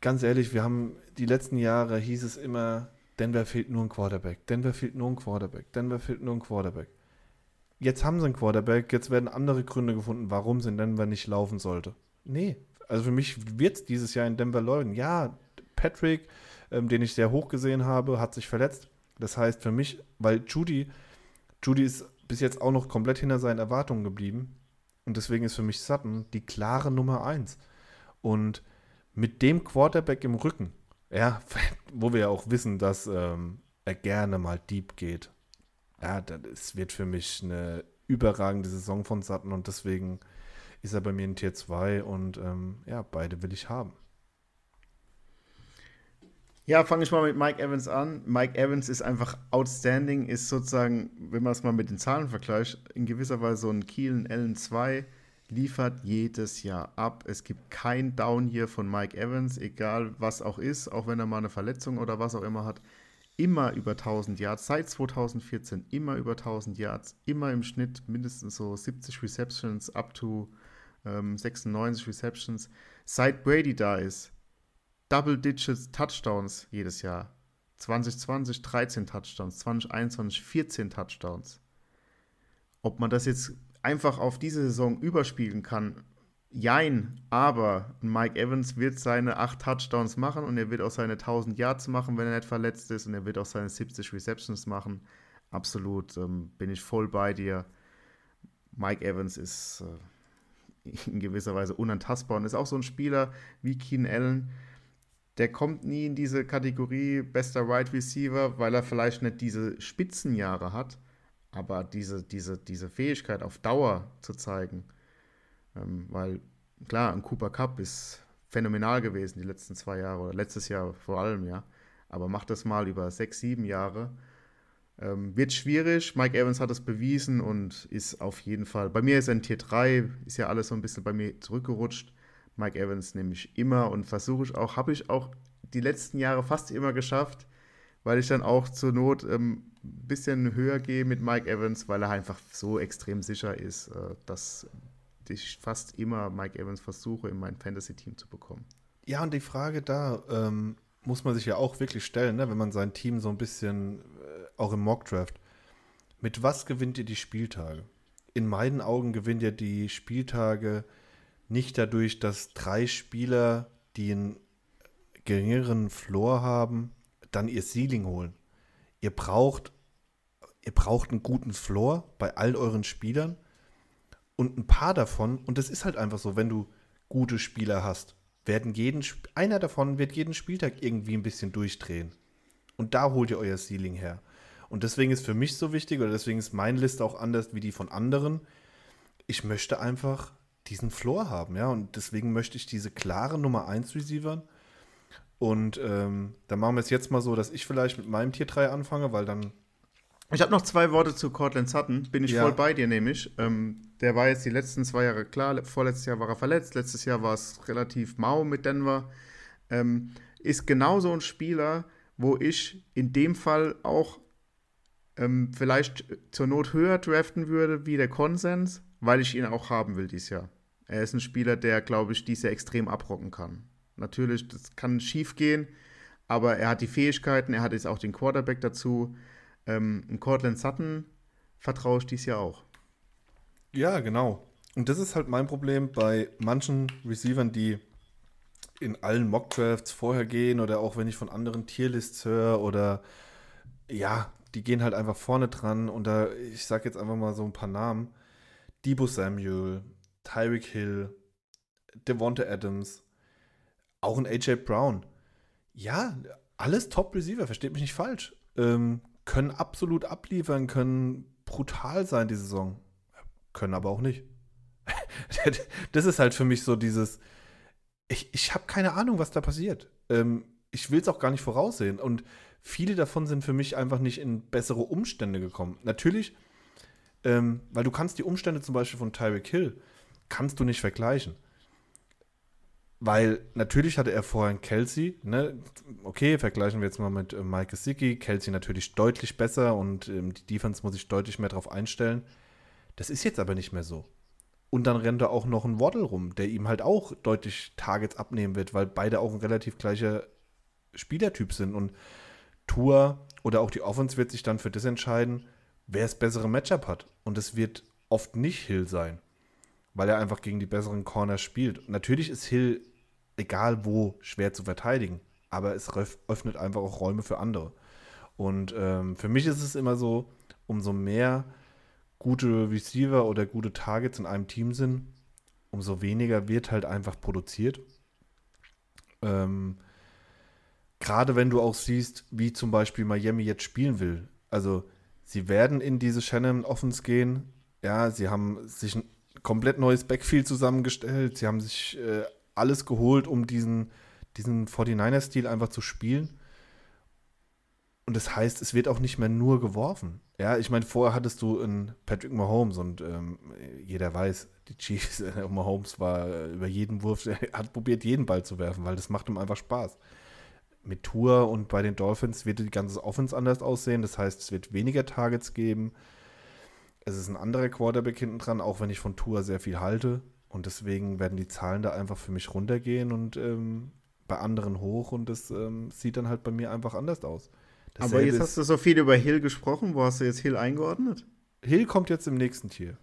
ganz ehrlich, wir haben die letzten Jahre hieß es immer, Denver fehlt nur ein Quarterback, Denver fehlt nur ein Quarterback, Denver fehlt nur ein Quarterback. Jetzt haben sie einen Quarterback, jetzt werden andere Gründe gefunden, warum es in Denver nicht laufen sollte. Nee, also für mich wird es dieses Jahr in Denver läufen. Ja, Patrick, ähm, den ich sehr hoch gesehen habe, hat sich verletzt. Das heißt für mich, weil Judy, Judy ist bis jetzt auch noch komplett hinter seinen Erwartungen geblieben. Und deswegen ist für mich Sutton die klare Nummer 1. Und mit dem Quarterback im Rücken, ja, wo wir ja auch wissen, dass ähm, er gerne mal deep geht, ja, das wird für mich eine überragende Saison von Sutton und deswegen ist er bei mir in Tier 2 und ähm, ja, beide will ich haben.
Ja, fange ich mal mit Mike Evans an. Mike Evans ist einfach outstanding, ist sozusagen, wenn man es mal mit den Zahlen vergleicht, in gewisser Weise so ein Kielen Allen 2 liefert jedes Jahr ab. Es gibt kein Down hier von Mike Evans, egal was auch ist, auch wenn er mal eine Verletzung oder was auch immer hat. Immer über 1000 Yards, seit 2014 immer über 1000 Yards, immer im Schnitt mindestens so 70 Receptions, up to ähm, 96 Receptions. Seit Brady da ist, Double Digits Touchdowns jedes Jahr. 2020 13 Touchdowns, 2021 14 Touchdowns. Ob man das jetzt einfach auf diese Saison überspielen kann, jein, aber Mike Evans wird seine 8 Touchdowns machen und er wird auch seine 1000 Yards machen, wenn er nicht verletzt ist und er wird auch seine 70 Receptions machen. Absolut, ähm, bin ich voll bei dir. Mike Evans ist äh, in gewisser Weise unantastbar und ist auch so ein Spieler wie Keen Allen. Der kommt nie in diese Kategorie bester Wide Receiver, weil er vielleicht nicht diese Spitzenjahre hat aber diese, diese, diese Fähigkeit auf Dauer zu zeigen, ähm, weil klar, ein Cooper Cup ist phänomenal gewesen die letzten zwei Jahre oder letztes Jahr vor allem, ja. Aber mach das mal über sechs, sieben Jahre. Ähm, wird schwierig. Mike Evans hat es bewiesen und ist auf jeden Fall. Bei mir ist er in Tier 3, ist ja alles so ein bisschen bei mir zurückgerutscht. Mike Evans nehme ich immer und versuche ich auch, habe ich auch die letzten Jahre fast immer geschafft, weil ich dann auch zur Not ein ähm, bisschen höher gehe mit Mike Evans, weil er einfach so extrem sicher ist, äh, dass ich fast immer Mike Evans versuche, in mein Fantasy-Team zu bekommen.
Ja, und die Frage da ähm, muss man sich ja auch wirklich stellen, ne? wenn man sein Team so ein bisschen, äh, auch im Mockdraft, mit was gewinnt ihr die Spieltage? In meinen Augen gewinnt ihr die Spieltage nicht dadurch, dass drei Spieler, die einen geringeren Floor haben, dann ihr Ceiling holen. Ihr braucht, ihr braucht einen guten Floor bei all euren Spielern und ein paar davon, und das ist halt einfach so, wenn du gute Spieler hast, werden jeden, einer davon wird jeden Spieltag irgendwie ein bisschen durchdrehen. Und da holt ihr euer Ceiling her. Und deswegen ist für mich so wichtig, oder deswegen ist meine Liste auch anders wie die von anderen. Ich möchte einfach diesen Floor haben, ja. Und deswegen möchte ich diese klare Nummer 1 Receivern. Und ähm, dann machen wir es jetzt mal so, dass ich vielleicht mit meinem Tier 3 anfange, weil dann.
Ich habe noch zwei Worte zu Cortland Sutton. Bin ich ja. voll bei dir, nämlich. Ähm, der war jetzt die letzten zwei Jahre klar. Vorletztes Jahr war er verletzt. Letztes Jahr war es relativ mau mit Denver. Ähm, ist genauso ein Spieler, wo ich in dem Fall auch ähm, vielleicht zur Not höher draften würde wie der Konsens, weil ich ihn auch haben will dieses Jahr. Er ist ein Spieler, der, glaube ich, dies Jahr extrem abrocken kann. Natürlich, das kann schief gehen, aber er hat die Fähigkeiten, er hat jetzt auch den Quarterback dazu. Ähm, Cortland Sutton vertraue ich dies Jahr auch.
Ja, genau. Und das ist halt mein Problem bei manchen Receivern, die in allen Mockdrafts vorher gehen oder auch wenn ich von anderen Tierlists höre oder ja, die gehen halt einfach vorne dran und da, ich sag jetzt einfach mal so ein paar Namen. Debo Samuel, Tyreek Hill, Devonta Adams, auch ein AJ Brown. Ja, alles Top-Receiver, versteht mich nicht falsch. Ähm, können absolut abliefern, können brutal sein die Saison. Können aber auch nicht. das ist halt für mich so dieses, ich, ich habe keine Ahnung, was da passiert. Ähm, ich will es auch gar nicht voraussehen. Und viele davon sind für mich einfach nicht in bessere Umstände gekommen. Natürlich, ähm, weil du kannst die Umstände zum Beispiel von Tyreek Hill, kannst du nicht vergleichen. Weil natürlich hatte er vorher einen Kelsey, ne? Okay, vergleichen wir jetzt mal mit äh, Mike Gesicki. Kelsey natürlich deutlich besser und ähm, die Defense muss sich deutlich mehr darauf einstellen. Das ist jetzt aber nicht mehr so. Und dann rennt da auch noch ein Waddle rum, der ihm halt auch deutlich Targets abnehmen wird, weil beide auch ein relativ gleicher Spielertyp sind. Und Tour oder auch die Offense wird sich dann für das entscheiden, wer das bessere Matchup hat. Und es wird oft nicht Hill sein weil er einfach gegen die besseren Corner spielt. Natürlich ist Hill, egal wo, schwer zu verteidigen, aber es öffnet einfach auch Räume für andere. Und ähm, für mich ist es immer so, umso mehr gute Receiver oder gute Targets in einem Team sind, umso weniger wird halt einfach produziert. Ähm, Gerade wenn du auch siehst, wie zum Beispiel Miami jetzt spielen will. Also, sie werden in diese Shannon Offense gehen. Ja, sie haben sich komplett neues Backfield zusammengestellt. Sie haben sich äh, alles geholt, um diesen, diesen 49er-Stil einfach zu spielen. Und das heißt, es wird auch nicht mehr nur geworfen. Ja, ich meine, vorher hattest du einen Patrick Mahomes und ähm, jeder weiß, die Chiefs, äh, Mahomes war äh, über jeden Wurf, er hat probiert, jeden Ball zu werfen, weil das macht ihm einfach Spaß. Mit Tour und bei den Dolphins wird die ganze Offense anders aussehen. Das heißt, es wird weniger Targets geben es ist ein anderer Quarterback hinten dran, auch wenn ich von Tour sehr viel halte. Und deswegen werden die Zahlen da einfach für mich runtergehen und ähm, bei anderen hoch. Und das ähm, sieht dann halt bei mir einfach anders aus.
Dasselbe Aber jetzt hast du so viel über Hill gesprochen. Wo hast du jetzt Hill eingeordnet?
Hill kommt jetzt im nächsten Tier.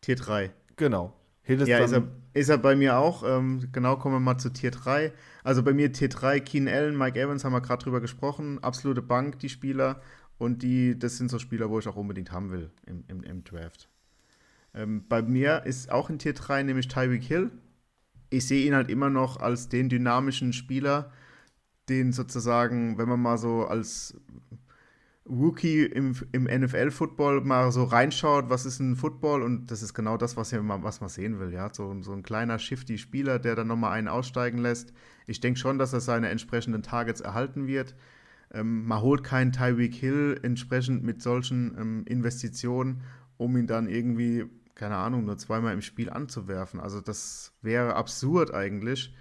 Tier 3.
Genau.
Hill ist, ja, ist er, ist er bei mir auch. Ähm, genau, kommen wir mal zu Tier 3. Also bei mir Tier 3, Keen Allen, Mike Evans haben wir gerade drüber gesprochen. Absolute Bank, die Spieler. Und die, das sind so Spieler, wo ich auch unbedingt haben will im, im, im Draft. Ähm, bei mir ist auch in Tier 3 nämlich Tyreek Hill. Ich sehe ihn halt immer noch als den dynamischen Spieler, den sozusagen, wenn man mal so als Rookie im, im NFL-Football mal so reinschaut, was ist ein Football und das ist genau das, was, hier, was man sehen will, ja. So, so ein kleiner shifty Spieler, der dann nochmal einen aussteigen lässt. Ich denke schon, dass er seine entsprechenden Targets erhalten wird. Ähm, man holt keinen Tyreek Hill entsprechend mit solchen ähm, Investitionen, um ihn dann irgendwie, keine Ahnung, nur zweimal im Spiel anzuwerfen. Also das wäre absurd eigentlich.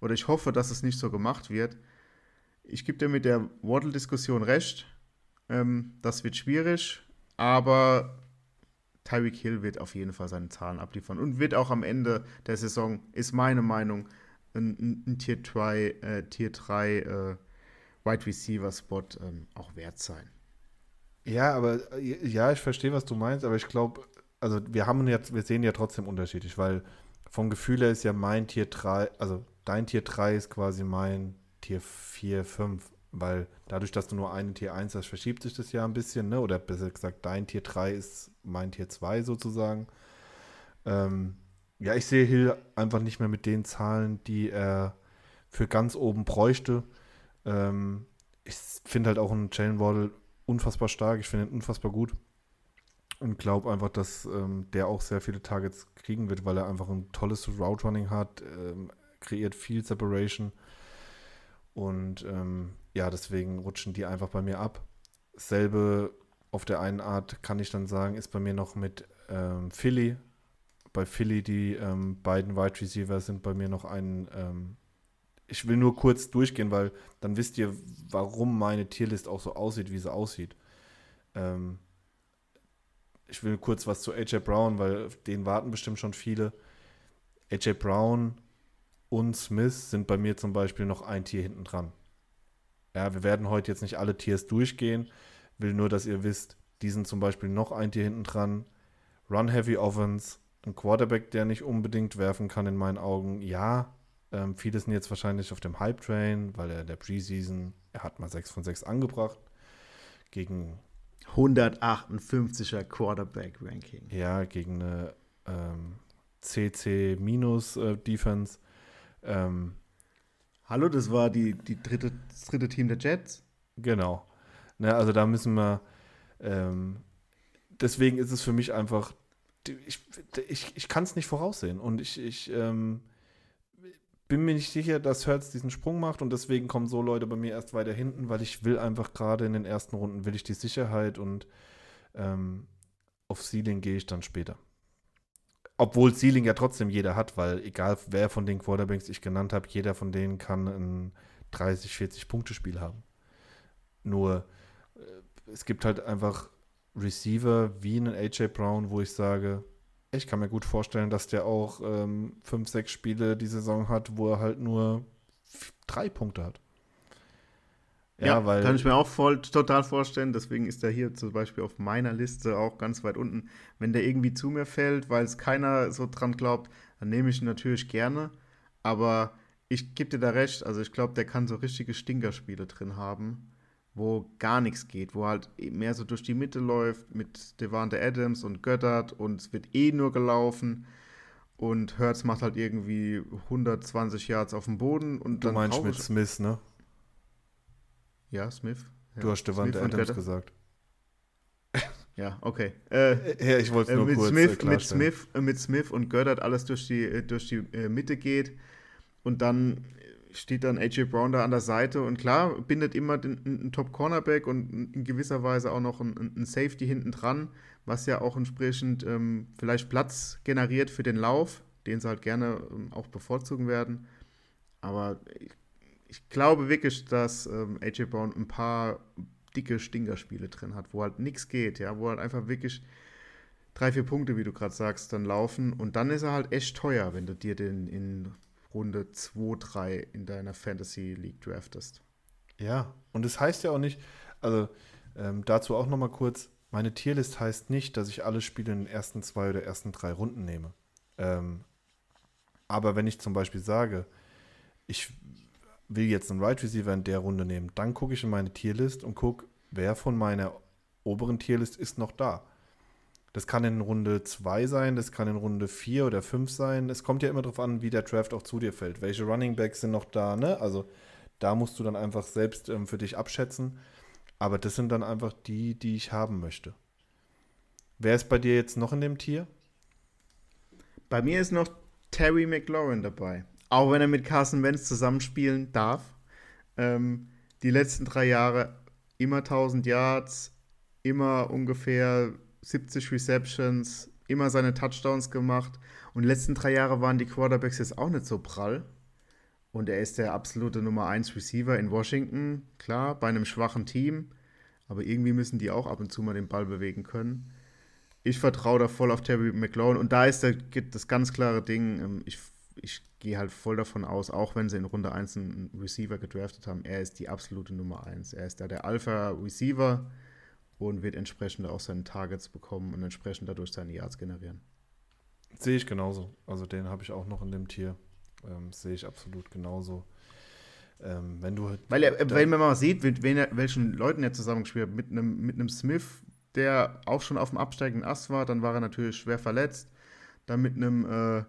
Oder ich hoffe, dass es nicht so gemacht wird. Ich gebe dir mit der Waddle-Diskussion recht. Ähm, das wird schwierig, aber Tyreek Hill wird auf jeden Fall seine Zahlen abliefern und wird auch am Ende der Saison, ist meine Meinung, ein, ein Tier 3, äh, Tier 3 äh, Wide Receiver Spot ähm, auch wert sein.
Ja, aber äh, ja, ich verstehe, was du meinst, aber ich glaube, also wir haben jetzt, wir sehen ja trotzdem unterschiedlich, weil vom Gefühl her ist ja mein Tier 3, also dein Tier 3 ist quasi mein Tier 4, 5, weil dadurch, dass du nur einen Tier 1 hast, verschiebt sich das ja ein bisschen, ne? Oder besser gesagt, dein Tier 3 ist mein Tier 2 sozusagen. Ähm, ja, ich sehe Hill einfach nicht mehr mit den Zahlen, die er für ganz oben bräuchte. Ähm, ich finde halt auch einen Jalen Waddle unfassbar stark. Ich finde ihn unfassbar gut. Und glaube einfach, dass ähm, der auch sehr viele Targets kriegen wird, weil er einfach ein tolles Route Running hat, ähm, kreiert viel Separation. Und ähm, ja, deswegen rutschen die einfach bei mir ab. Selbe auf der einen Art kann ich dann sagen, ist bei mir noch mit ähm, Philly. Bei Philly die ähm, beiden Wide Receiver sind bei mir noch ein. Ich will nur kurz durchgehen, weil dann wisst ihr, warum meine Tierlist auch so aussieht, wie sie aussieht. Ähm, ich will kurz was zu AJ Brown, weil den warten bestimmt schon viele. AJ Brown und Smith sind bei mir zum Beispiel noch ein Tier hinten dran. Ja, wir werden heute jetzt nicht alle Tiers durchgehen. Will nur, dass ihr wisst, die sind zum Beispiel noch ein Tier hinten dran. Run Heavy Offense, ein Quarterback, der nicht unbedingt werfen kann in meinen Augen. Ja, ähm, viele sind jetzt wahrscheinlich auf dem Hype Train, weil er in der Preseason, er hat mal 6 von 6 angebracht gegen
158er Quarterback Ranking.
Ja, gegen eine ähm, CC minus äh. Ähm,
Hallo, das war die, die dritte, das dritte Team der Jets.
Genau. Ne, also da müssen wir. Ähm, deswegen ist es für mich einfach. Ich, ich, ich kann es nicht voraussehen. Und ich, ich ähm, bin mir nicht sicher, dass Hertz diesen Sprung macht. Und deswegen kommen so Leute bei mir erst weiter hinten, weil ich will einfach gerade in den ersten Runden will ich die Sicherheit und ähm, auf Ceiling gehe ich dann später. Obwohl Ceiling ja trotzdem jeder hat, weil egal wer von den Quarterbacks ich genannt habe, jeder von denen kann ein 30, 40 Punkte Spiel haben. Nur äh, es gibt halt einfach Receiver wie einen AJ Brown, wo ich sage, ich kann mir gut vorstellen, dass der auch ähm, fünf, sechs Spiele die Saison hat, wo er halt nur drei Punkte hat.
Ja, ja, weil. Kann ich mir auch voll, total vorstellen. Deswegen ist er hier zum Beispiel auf meiner Liste auch ganz weit unten. Wenn der irgendwie zu mir fällt, weil es keiner so dran glaubt, dann nehme ich ihn natürlich gerne. Aber ich gebe dir da recht. Also, ich glaube, der kann so richtige Stinkerspiele drin haben, wo gar nichts geht, wo halt mehr so durch die Mitte läuft mit Devante Adams und Göttert und es wird eh nur gelaufen. Und Hertz macht halt irgendwie 120 Yards auf dem Boden und
du dann. Du meinst mit Smith, ne?
Ja, Smith. Ja.
Du hast Devante Adams Götter. gesagt.
Ja, okay.
Äh, ja, ich wollte es
äh,
nur
mit
kurz
Smith, mit Smith, äh, mit Smith und Göttert alles durch die, äh, durch die äh, Mitte geht und dann steht dann AJ Brown da an der Seite und klar, bindet immer den, einen Top-Cornerback und in gewisser Weise auch noch ein, ein Safety hinten dran, was ja auch entsprechend ähm, vielleicht Platz generiert für den Lauf, den sie halt gerne ähm, auch bevorzugen werden. Aber ich ich glaube wirklich, dass ähm, AJ Brown ein paar dicke Stingerspiele drin hat, wo halt nichts geht, ja, wo halt einfach wirklich drei, vier Punkte, wie du gerade sagst, dann laufen und dann ist er halt echt teuer, wenn du dir den in Runde 2, 3 in deiner Fantasy League draftest.
Ja, und es das heißt ja auch nicht, also ähm, dazu auch nochmal kurz, meine Tierlist heißt nicht, dass ich alle Spiele in den ersten zwei oder ersten drei Runden nehme. Ähm, aber wenn ich zum Beispiel sage, ich will jetzt einen Right Receiver in der Runde nehmen, dann gucke ich in meine Tierlist und gucke, wer von meiner oberen Tierlist ist noch da. Das kann in Runde 2 sein, das kann in Runde 4 oder 5 sein. Es kommt ja immer darauf an, wie der Draft auch zu dir fällt. Welche Running Backs sind noch da, ne? Also da musst du dann einfach selbst ähm, für dich abschätzen. Aber das sind dann einfach die, die ich haben möchte. Wer ist bei dir jetzt noch in dem Tier?
Bei mir ist noch Terry McLaurin dabei. Auch wenn er mit Carson Wentz zusammenspielen darf. Ähm, die letzten drei Jahre immer 1000 Yards, immer ungefähr 70 Receptions, immer seine Touchdowns gemacht. Und die letzten drei Jahre waren die Quarterbacks jetzt auch nicht so prall. Und er ist der absolute Nummer 1 Receiver in Washington, klar, bei einem schwachen Team. Aber irgendwie müssen die auch ab und zu mal den Ball bewegen können. Ich vertraue da voll auf Terry McLaurin. Und da ist der, das ganz klare Ding, ähm, ich, ich gehe halt voll davon aus, auch wenn sie in Runde 1 einen Receiver gedraftet haben, er ist die absolute Nummer 1. Er ist da der Alpha-Receiver und wird entsprechend auch seine Targets bekommen und entsprechend dadurch seine Yards generieren.
Sehe ich genauso. Also den habe ich auch noch in dem Tier. Ähm, sehe ich absolut genauso. Ähm, wenn du
weil, er, weil man mal sieht, mit wen er, welchen Leuten er zusammengespielt hat, mit einem, mit einem Smith, der auch schon auf dem absteigenden Ast war, dann war er natürlich schwer verletzt. Dann mit einem äh,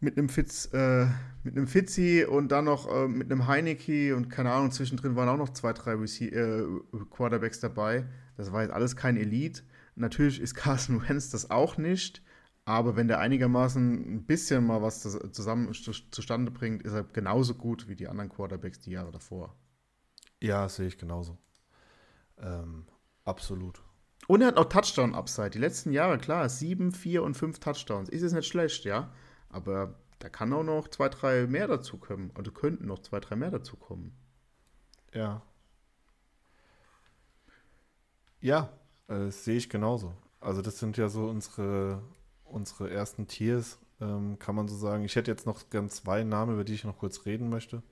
mit einem Fitz, äh, mit einem Fitzi und dann noch äh, mit einem Heineke und keine Ahnung, zwischendrin waren auch noch zwei, drei Rece äh, Quarterbacks dabei. Das war jetzt alles kein Elite. Natürlich ist Carson Wentz das auch nicht, aber wenn der einigermaßen ein bisschen mal was zusammen zustande bringt, ist er genauso gut wie die anderen Quarterbacks die Jahre davor.
Ja, sehe ich genauso. Ähm, absolut.
Und er hat auch Touchdown-Upside. Die letzten Jahre, klar, sieben, vier und fünf Touchdowns. Ist es nicht schlecht, ja. Aber da kann auch noch zwei, drei mehr dazu kommen. Oder könnten noch zwei, drei mehr dazu kommen.
Ja. Ja, äh, sehe ich genauso. Also das sind ja so unsere, unsere ersten Tiers, ähm, kann man so sagen. Ich hätte jetzt noch ganz zwei Namen, über die ich noch kurz reden möchte.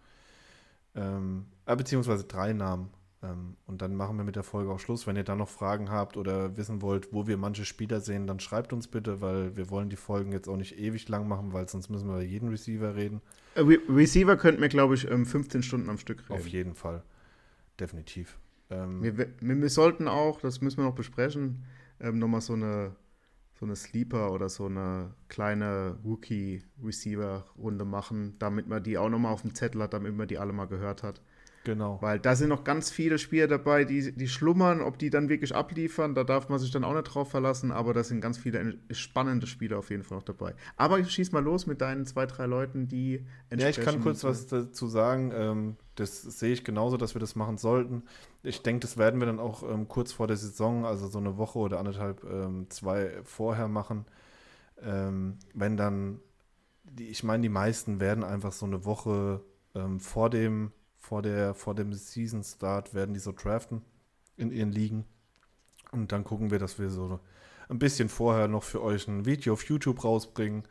Ähm, äh, beziehungsweise drei Namen. Ähm, und dann machen wir mit der Folge auch Schluss. Wenn ihr da noch Fragen habt oder wissen wollt, wo wir manche Spieler sehen, dann schreibt uns bitte, weil wir wollen die Folgen jetzt auch nicht ewig lang machen, weil sonst müssen wir über jeden Receiver reden.
Äh, Re Receiver könnten wir, glaube ich, 15 Stunden am Stück reden.
Auf jeden Fall. Definitiv.
Ähm, wir, wir, wir, sollten auch, das müssen wir noch besprechen, ähm, nochmal so eine, so eine Sleeper oder so eine kleine Rookie-Receiver-Runde machen, damit man die auch nochmal auf dem Zettel hat, damit man die alle mal gehört hat.
Genau.
Weil da sind noch ganz viele Spieler dabei, die, die schlummern, ob die dann wirklich abliefern, da darf man sich dann auch nicht drauf verlassen, aber da sind ganz viele spannende Spieler auf jeden Fall noch dabei. Aber ich schieß mal los mit deinen zwei, drei Leuten, die
Ja, ich kann kurz was dazu sagen. Ähm, das sehe ich genauso, dass wir das machen sollten. Ich denke, das werden wir dann auch ähm, kurz vor der Saison, also so eine Woche oder anderthalb, ähm, zwei vorher machen. wenn dann, die, ich meine, die meisten werden einfach so eine Woche vor dem vor, der, vor dem Season Start werden die so draften in ihren Ligen. Und dann gucken wir, dass wir so ein bisschen vorher noch für euch ein Video auf YouTube rausbringen.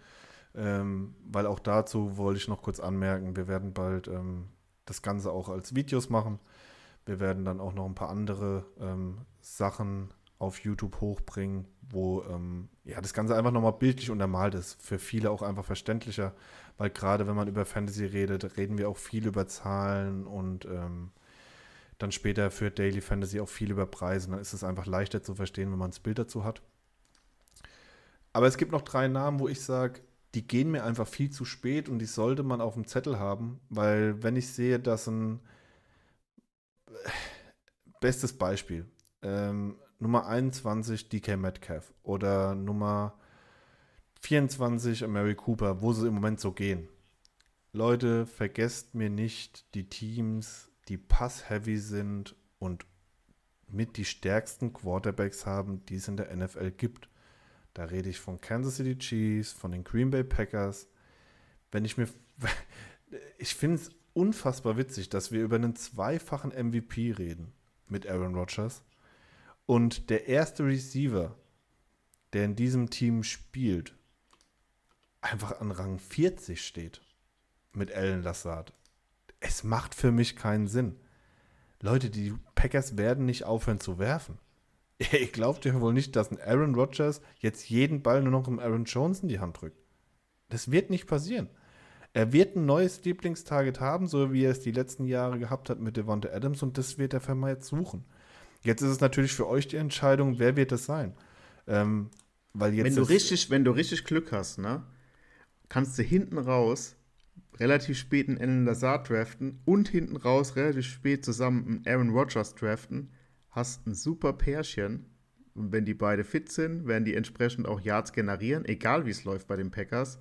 Ähm, weil auch dazu wollte ich noch kurz anmerken, wir werden bald ähm, das Ganze auch als Videos machen. Wir werden dann auch noch ein paar andere ähm, Sachen auf YouTube hochbringen, wo ähm, ja, das Ganze einfach nochmal bildlich untermalt ist. Für viele auch einfach verständlicher, weil gerade wenn man über Fantasy redet, reden wir auch viel über Zahlen und ähm, dann später für Daily Fantasy auch viel über Preise. Dann ist es einfach leichter zu verstehen, wenn man das Bild dazu hat. Aber es gibt noch drei Namen, wo ich sage, die gehen mir einfach viel zu spät und die sollte man auf dem Zettel haben, weil wenn ich sehe, dass ein bestes Beispiel, ähm, Nummer 21 DK Metcalf oder Nummer 24 Mary Cooper, wo sie im Moment so gehen. Leute, vergesst mir nicht die Teams, die pass-heavy sind und mit die stärksten Quarterbacks haben, die es in der NFL gibt. Da rede ich von Kansas City Chiefs, von den Green Bay Packers. Wenn ich mir. Ich finde es unfassbar witzig, dass wir über einen zweifachen MVP reden mit Aaron Rodgers. Und der erste Receiver, der in diesem Team spielt, einfach an Rang 40 steht mit Alan Lassard. Es macht für mich keinen Sinn. Leute, die Packers werden nicht aufhören zu werfen. Ihr glaubt ja wohl nicht, dass ein Aaron Rodgers jetzt jeden Ball nur noch um Aaron Jones in die Hand drückt. Das wird nicht passieren. Er wird ein neues Lieblingstarget haben, so wie er es die letzten Jahre gehabt hat mit Devonta Adams und das wird er vermehrt suchen. Jetzt ist es natürlich für euch die Entscheidung, wer wird es sein. Ähm, weil jetzt
wenn, du richtig, wenn du richtig Glück hast, ne, kannst du hinten raus relativ spät einen Alan Lazard draften und hinten raus relativ spät zusammen einen Aaron Rodgers draften, hast ein super Pärchen. Und wenn die beide fit sind, werden die entsprechend auch Yards generieren, egal wie es läuft bei den Packers.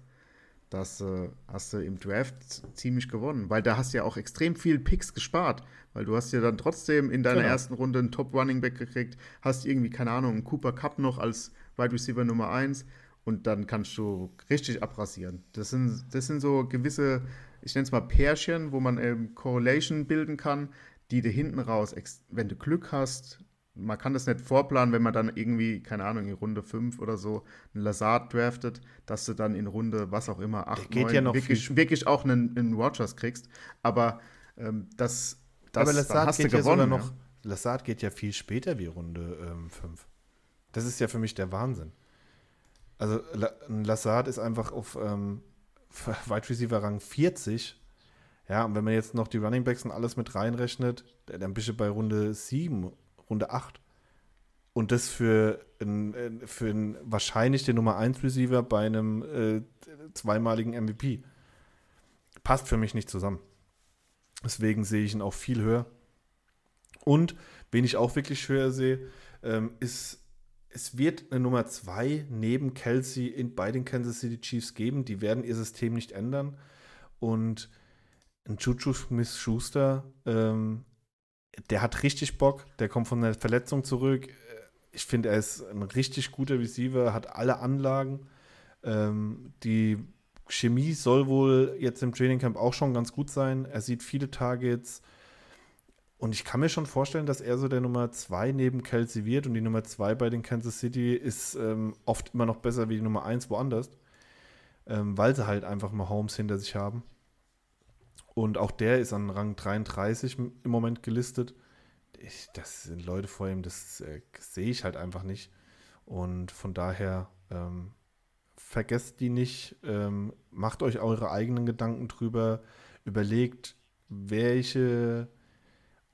Das äh, hast du im Draft ziemlich gewonnen, weil da hast du ja auch extrem viel Picks gespart, weil du hast ja dann trotzdem in deiner genau. ersten Runde einen Top Running Back gekriegt, hast irgendwie, keine Ahnung, einen Cooper Cup noch als Wide Receiver Nummer 1 und dann kannst du richtig abrasieren. Das sind, das sind so gewisse, ich nenne es mal Pärchen, wo man ähm, Correlation bilden kann, die dir hinten raus, wenn du Glück hast, man kann das nicht vorplanen, wenn man dann irgendwie, keine Ahnung, in Runde 5 oder so einen Lazard draftet, dass du dann in Runde, was auch immer, 8, 9, ja wirklich, wirklich, auch einen, einen Rogers kriegst. Aber ähm, das, das
Aber Lazard hast geht du gewonnen. Ja noch, ja. Lazard geht ja viel später wie Runde 5. Ähm, das ist ja für mich der Wahnsinn. Also ein Lazard ist einfach auf ähm, Wide Receiver Rang 40. Ja, und wenn man jetzt noch die Running Backs und alles mit reinrechnet, dann bist du bei Runde 7 Runde 8. Und das für, ein, äh, für ein, wahrscheinlich den Nummer 1 Receiver bei einem äh, zweimaligen MVP. Passt für mich nicht zusammen. Deswegen sehe ich ihn auch viel höher. Und wen ich auch wirklich höher sehe, ähm, ist, es wird eine Nummer 2 neben Kelsey in, bei den Kansas City Chiefs geben. Die werden ihr System nicht ändern. Und ein Juju Smith-Schuster ähm, der hat richtig Bock, der kommt von der Verletzung zurück. Ich finde, er ist ein richtig guter Receiver, hat alle Anlagen. Ähm, die Chemie soll wohl jetzt im Trainingcamp auch schon ganz gut sein. Er sieht viele Targets. Und ich kann mir schon vorstellen, dass er so der Nummer 2 neben Kelsey wird. Und die Nummer 2 bei den Kansas City ist ähm, oft immer noch besser wie die Nummer 1 woanders. Ähm, weil sie halt einfach mal Holmes hinter sich haben. Und auch der ist an Rang 33 im Moment gelistet. Ich, das sind Leute vor ihm, das äh, sehe ich halt einfach nicht. Und von daher ähm, vergesst die nicht, ähm, macht euch eure eigenen Gedanken drüber, überlegt, welche,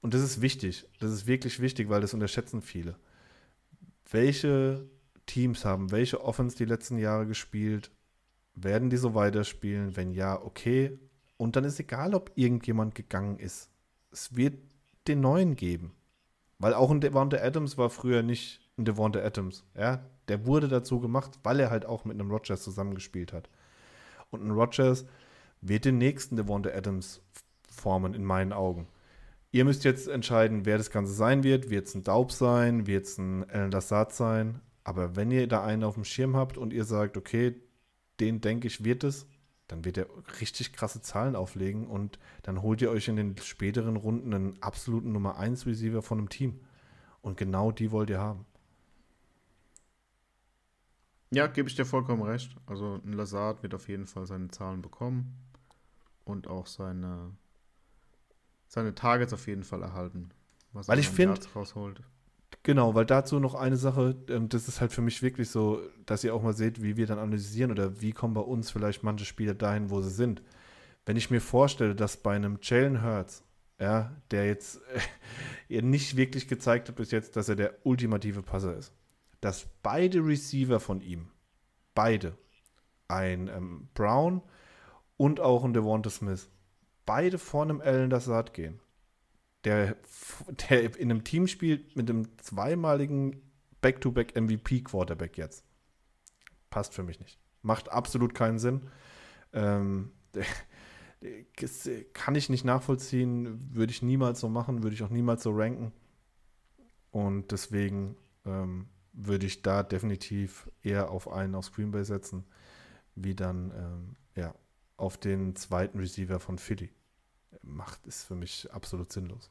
und das ist wichtig, das ist wirklich wichtig, weil das unterschätzen viele. Welche Teams haben welche Offense die letzten Jahre gespielt? Werden die so weiterspielen? Wenn ja, okay, und dann ist egal, ob irgendjemand gegangen ist. Es wird den neuen geben. Weil auch ein Devonta Adams war früher nicht ein Devonta Adams. Ja? Der wurde dazu gemacht, weil er halt auch mit einem Rogers zusammengespielt hat. Und ein Rogers wird den nächsten Devonta Adams formen, in meinen Augen. Ihr müsst jetzt entscheiden, wer das Ganze sein wird. Wird es ein Daub sein? Wird es ein El Lassad sein? Aber wenn ihr da einen auf dem Schirm habt und ihr sagt, okay, den denke ich, wird es, dann wird er richtig krasse Zahlen auflegen und dann holt ihr euch in den späteren Runden einen absoluten Nummer 1 Receiver von einem Team. Und genau die wollt ihr haben.
Ja, gebe ich dir vollkommen recht. Also ein Lazard wird auf jeden Fall seine Zahlen bekommen und auch seine, seine Targets auf jeden Fall erhalten.
Weil ich finde, rausholt. Genau, weil dazu noch eine Sache, ähm, das ist halt für mich wirklich so, dass ihr auch mal seht, wie wir dann analysieren oder wie kommen bei uns vielleicht manche Spieler dahin, wo sie sind. Wenn ich mir vorstelle, dass bei einem Jalen Hurts, ja, der jetzt äh, nicht wirklich gezeigt hat bis jetzt, dass er der ultimative Passer ist, dass beide Receiver von ihm, beide, ein ähm, Brown und auch ein Devonta Smith, beide vor einem Allen Dassad gehen der, der in einem Team spielt mit einem zweimaligen Back-to-Back-MVP-Quarterback jetzt. Passt für mich nicht. Macht absolut keinen Sinn. Ähm, kann ich nicht nachvollziehen, würde ich niemals so machen, würde ich auch niemals so ranken. Und deswegen ähm, würde ich da definitiv eher auf einen auf Screen Bay setzen, wie dann ähm, ja, auf den zweiten Receiver von Philly. Macht ist für mich absolut sinnlos.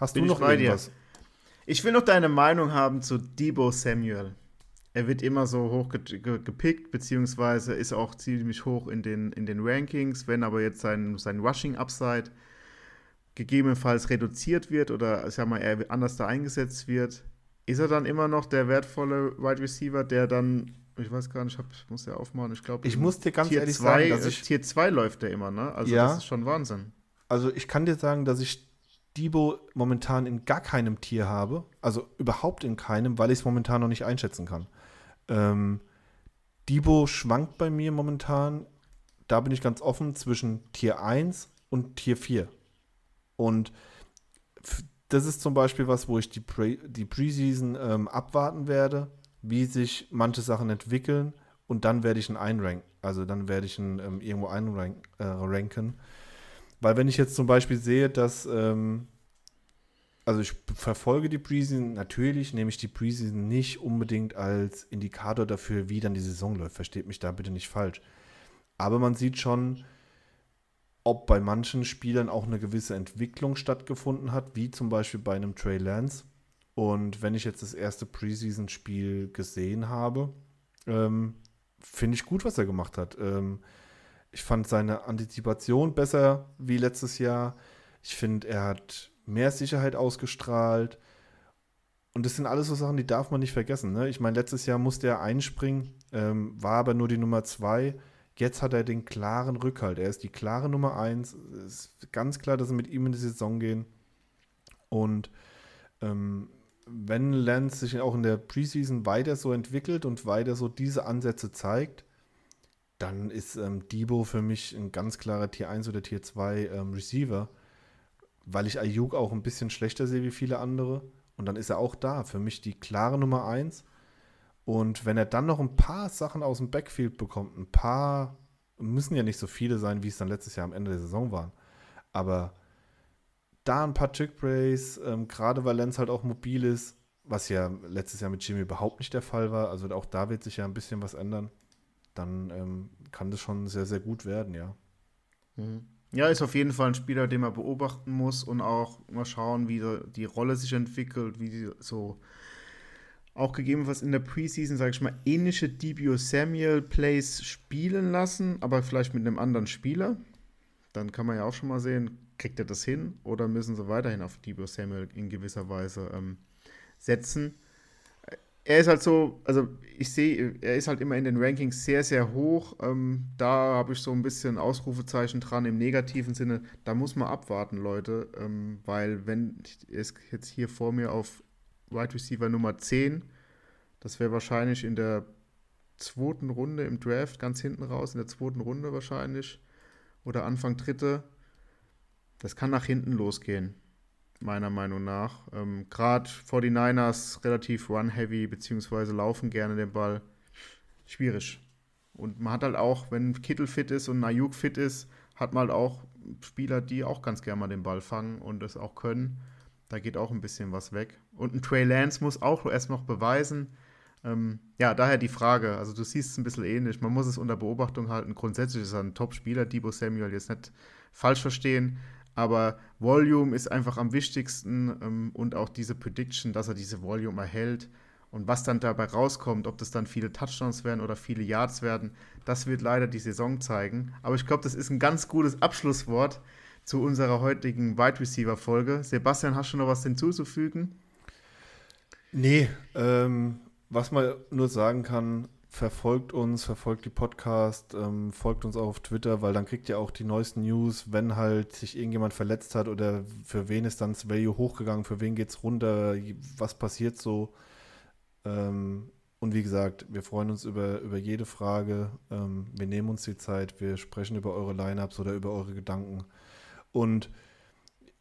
Hast Bin du noch irgendwas? Dir. Ich will noch deine Meinung haben zu Debo Samuel. Er wird immer so hoch gepickt, beziehungsweise ist auch ziemlich hoch in den, in den Rankings. Wenn aber jetzt sein, sein Rushing-Upside gegebenenfalls reduziert wird oder ich sag mal, er anders da eingesetzt wird, ist er dann immer noch der wertvolle Wide Receiver, der dann, ich weiß gar nicht, ich muss ja aufmachen, ich glaube,
ich muss dir ganz
Tier
ehrlich
zwei,
sagen, dass ich
Tier 2 läuft der immer, ne? Also
ja,
das ist schon Wahnsinn.
Also ich kann dir sagen, dass ich Debo momentan in gar keinem Tier habe, also überhaupt in keinem, weil ich es momentan noch nicht einschätzen kann. Ähm, Debo schwankt bei mir momentan, da bin ich ganz offen, zwischen Tier 1 und Tier 4. Und das ist zum Beispiel was, wo ich die, Pre Preseason ähm, abwarten werde, wie sich manche Sachen entwickeln und dann werde ich ihn einranken. Also dann werde ich ihn ähm, irgendwo einranken. Äh, Weil wenn ich jetzt zum Beispiel sehe, dass, ähm, also ich verfolge die Preseason, natürlich nehme ich die Preseason nicht unbedingt als Indikator dafür, wie dann die Saison läuft. Versteht mich da bitte nicht falsch. Aber man sieht schon, ob bei manchen Spielern auch eine gewisse Entwicklung stattgefunden hat, wie zum Beispiel bei einem Trey Lance. Und wenn ich jetzt das erste Preseason-Spiel gesehen habe, ähm, finde ich gut, was er gemacht hat. Ähm, ich fand seine Antizipation besser wie letztes Jahr. Ich finde, er hat mehr Sicherheit ausgestrahlt. Und das sind alles so Sachen, die darf man nicht vergessen. Ne? Ich meine, letztes Jahr musste er einspringen, ähm, war aber nur die Nummer zwei. Jetzt hat er den klaren Rückhalt. Er ist die klare Nummer eins. Es ist ganz klar, dass sie mit ihm in die Saison gehen. Und ähm, wenn Lance sich auch in der Preseason weiter so entwickelt und weiter so diese Ansätze zeigt, dann ist ähm, Debo für mich ein ganz klarer Tier 1 oder Tier 2 ähm, Receiver, weil ich Ayuk auch ein bisschen schlechter sehe wie viele andere. Und dann ist er auch da. Für mich die klare Nummer 1. Und wenn er dann noch ein paar Sachen aus dem Backfield bekommt, ein paar, müssen ja nicht so viele sein, wie es dann letztes Jahr am Ende der Saison waren. Aber da ein paar Chick-Brays, ähm, gerade weil Lenz halt auch mobil ist, was ja letztes Jahr mit Jimmy überhaupt nicht der Fall war. Also auch da wird sich ja ein bisschen was ändern. Dann ähm, kann das schon sehr, sehr gut werden, ja.
Mhm. Ja, ist auf jeden Fall ein Spieler, den man beobachten muss und auch mal schauen, wie die Rolle sich entwickelt, wie die so auch gegebenenfalls in der Preseason, sage ich mal, ähnliche Debut Samuel Plays spielen lassen, aber vielleicht mit einem anderen Spieler. Dann kann man ja auch schon mal sehen, kriegt er das hin oder müssen sie weiterhin auf Debo Samuel in gewisser Weise ähm, setzen? Er ist halt so, also ich sehe, er ist halt immer in den Rankings sehr, sehr hoch. Ähm, da habe ich so ein bisschen Ausrufezeichen dran im negativen Sinne. Da muss man abwarten, Leute, ähm, weil wenn es jetzt hier vor mir auf Wide Receiver Nummer 10, das wäre wahrscheinlich in der zweiten Runde im Draft, ganz hinten raus, in der zweiten Runde wahrscheinlich oder Anfang dritte das kann nach hinten losgehen, meiner Meinung nach. Ähm, Gerade 49ers relativ run-heavy, beziehungsweise laufen gerne den Ball. Schwierig. Und man hat halt auch, wenn Kittel fit ist und Ayuk fit ist, hat man halt auch Spieler, die auch ganz gerne mal den Ball fangen und das auch können. Da geht auch ein bisschen was weg. Und ein Trey Lance muss auch erst noch beweisen. Ähm, ja, daher die Frage. Also, du siehst es ein bisschen ähnlich. Man muss es unter Beobachtung halten. Grundsätzlich ist er ein Top-Spieler, Debo Samuel, jetzt nicht falsch verstehen aber Volume ist einfach am wichtigsten ähm, und auch diese Prediction, dass er diese Volume erhält. Und was dann dabei rauskommt, ob das dann viele Touchdowns werden oder viele Yards werden, das wird leider die Saison zeigen. Aber ich glaube, das ist ein ganz gutes Abschlusswort zu unserer heutigen Wide Receiver Folge. Sebastian, hast du noch was hinzuzufügen?
Nee, ähm, was man nur sagen kann, verfolgt uns, verfolgt die Podcast, ähm, folgt uns auch auf Twitter, weil dann kriegt ihr auch die neuesten News, wenn halt sich irgendjemand verletzt hat oder für wen ist dann das Value hochgegangen, für wen geht's runter, was passiert so. Ähm, und wie gesagt, wir freuen uns über, über jede Frage. Ähm, wir nehmen uns die Zeit, wir sprechen über eure Lineups oder über eure Gedanken. Und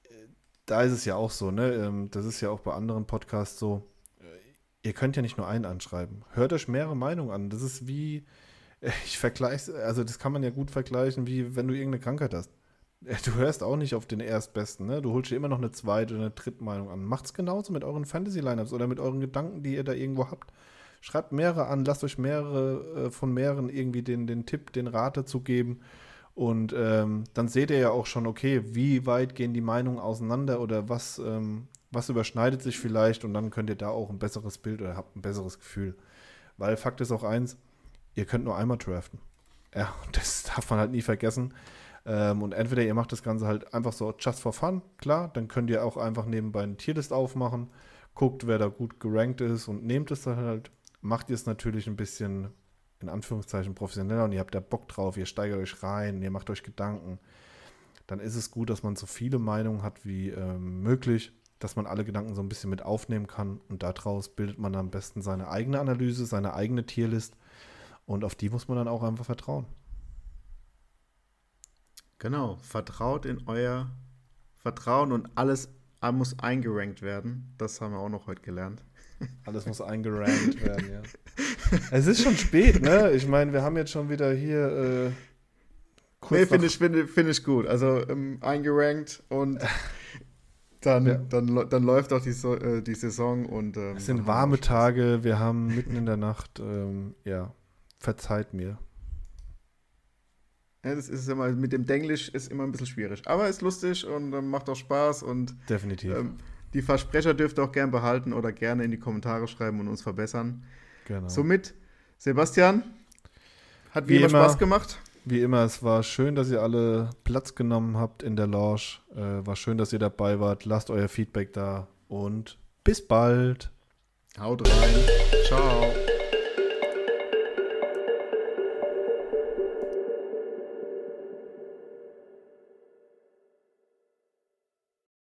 äh, da ist es ja auch so, ne? Ähm, das ist ja auch bei anderen Podcasts so ihr könnt ja nicht nur einen anschreiben. Hört euch mehrere Meinungen an. Das ist wie, ich vergleiche, also das kann man ja gut vergleichen, wie wenn du irgendeine Krankheit hast. Du hörst auch nicht auf den Erstbesten, ne? Du holst dir immer noch eine zweite oder eine dritte Meinung an. Macht's genauso mit euren Fantasy-Lineups oder mit euren Gedanken, die ihr da irgendwo habt. Schreibt mehrere an, lasst euch mehrere äh, von mehreren irgendwie den, den Tipp, den Rat dazu geben. Und ähm, dann seht ihr ja auch schon, okay, wie weit gehen die Meinungen auseinander oder was ähm, was überschneidet sich vielleicht und dann könnt ihr da auch ein besseres Bild oder habt ein besseres Gefühl. Weil Fakt ist auch eins, ihr könnt nur einmal draften. Ja, das darf man halt nie vergessen. Ähm, und entweder ihr macht das Ganze halt einfach so just for fun, klar, dann könnt ihr auch einfach nebenbei eine Tierlist aufmachen, guckt, wer da gut gerankt ist und nehmt es dann halt. Macht ihr es natürlich ein bisschen in Anführungszeichen professioneller und ihr habt da Bock drauf, ihr steigert euch rein, ihr macht euch Gedanken, dann ist es gut, dass man so viele Meinungen hat wie ähm, möglich dass man alle Gedanken so ein bisschen mit aufnehmen kann und daraus bildet man am besten seine eigene Analyse, seine eigene Tierlist und auf die muss man dann auch einfach vertrauen.
Genau, vertraut in euer Vertrauen und alles muss eingerankt werden. Das haben wir auch noch heute gelernt.
Alles muss eingerankt werden, ja. Es ist schon spät, ne? Ich meine, wir haben jetzt schon wieder hier. Äh,
nee, finde ich, find, find ich gut. Also ähm, eingerankt und dann, ja. dann, dann läuft auch die, so äh, die Saison und.
Ähm, es sind warme Tage, wir haben mitten in der Nacht, ähm, ja, verzeiht mir.
Ja, das ist immer, mit dem Denglisch ist immer ein bisschen schwierig. Aber ist lustig und äh, macht auch Spaß und.
Definitiv. Ähm,
die Versprecher dürft ihr auch gern behalten oder gerne in die Kommentare schreiben und uns verbessern. Genau. Somit, Sebastian, hat wie, wie immer Spaß gemacht.
Wie immer, es war schön, dass ihr alle Platz genommen habt in der Lounge. Äh, war schön, dass ihr dabei wart. Lasst euer Feedback da und bis bald.
Haut rein. Ciao.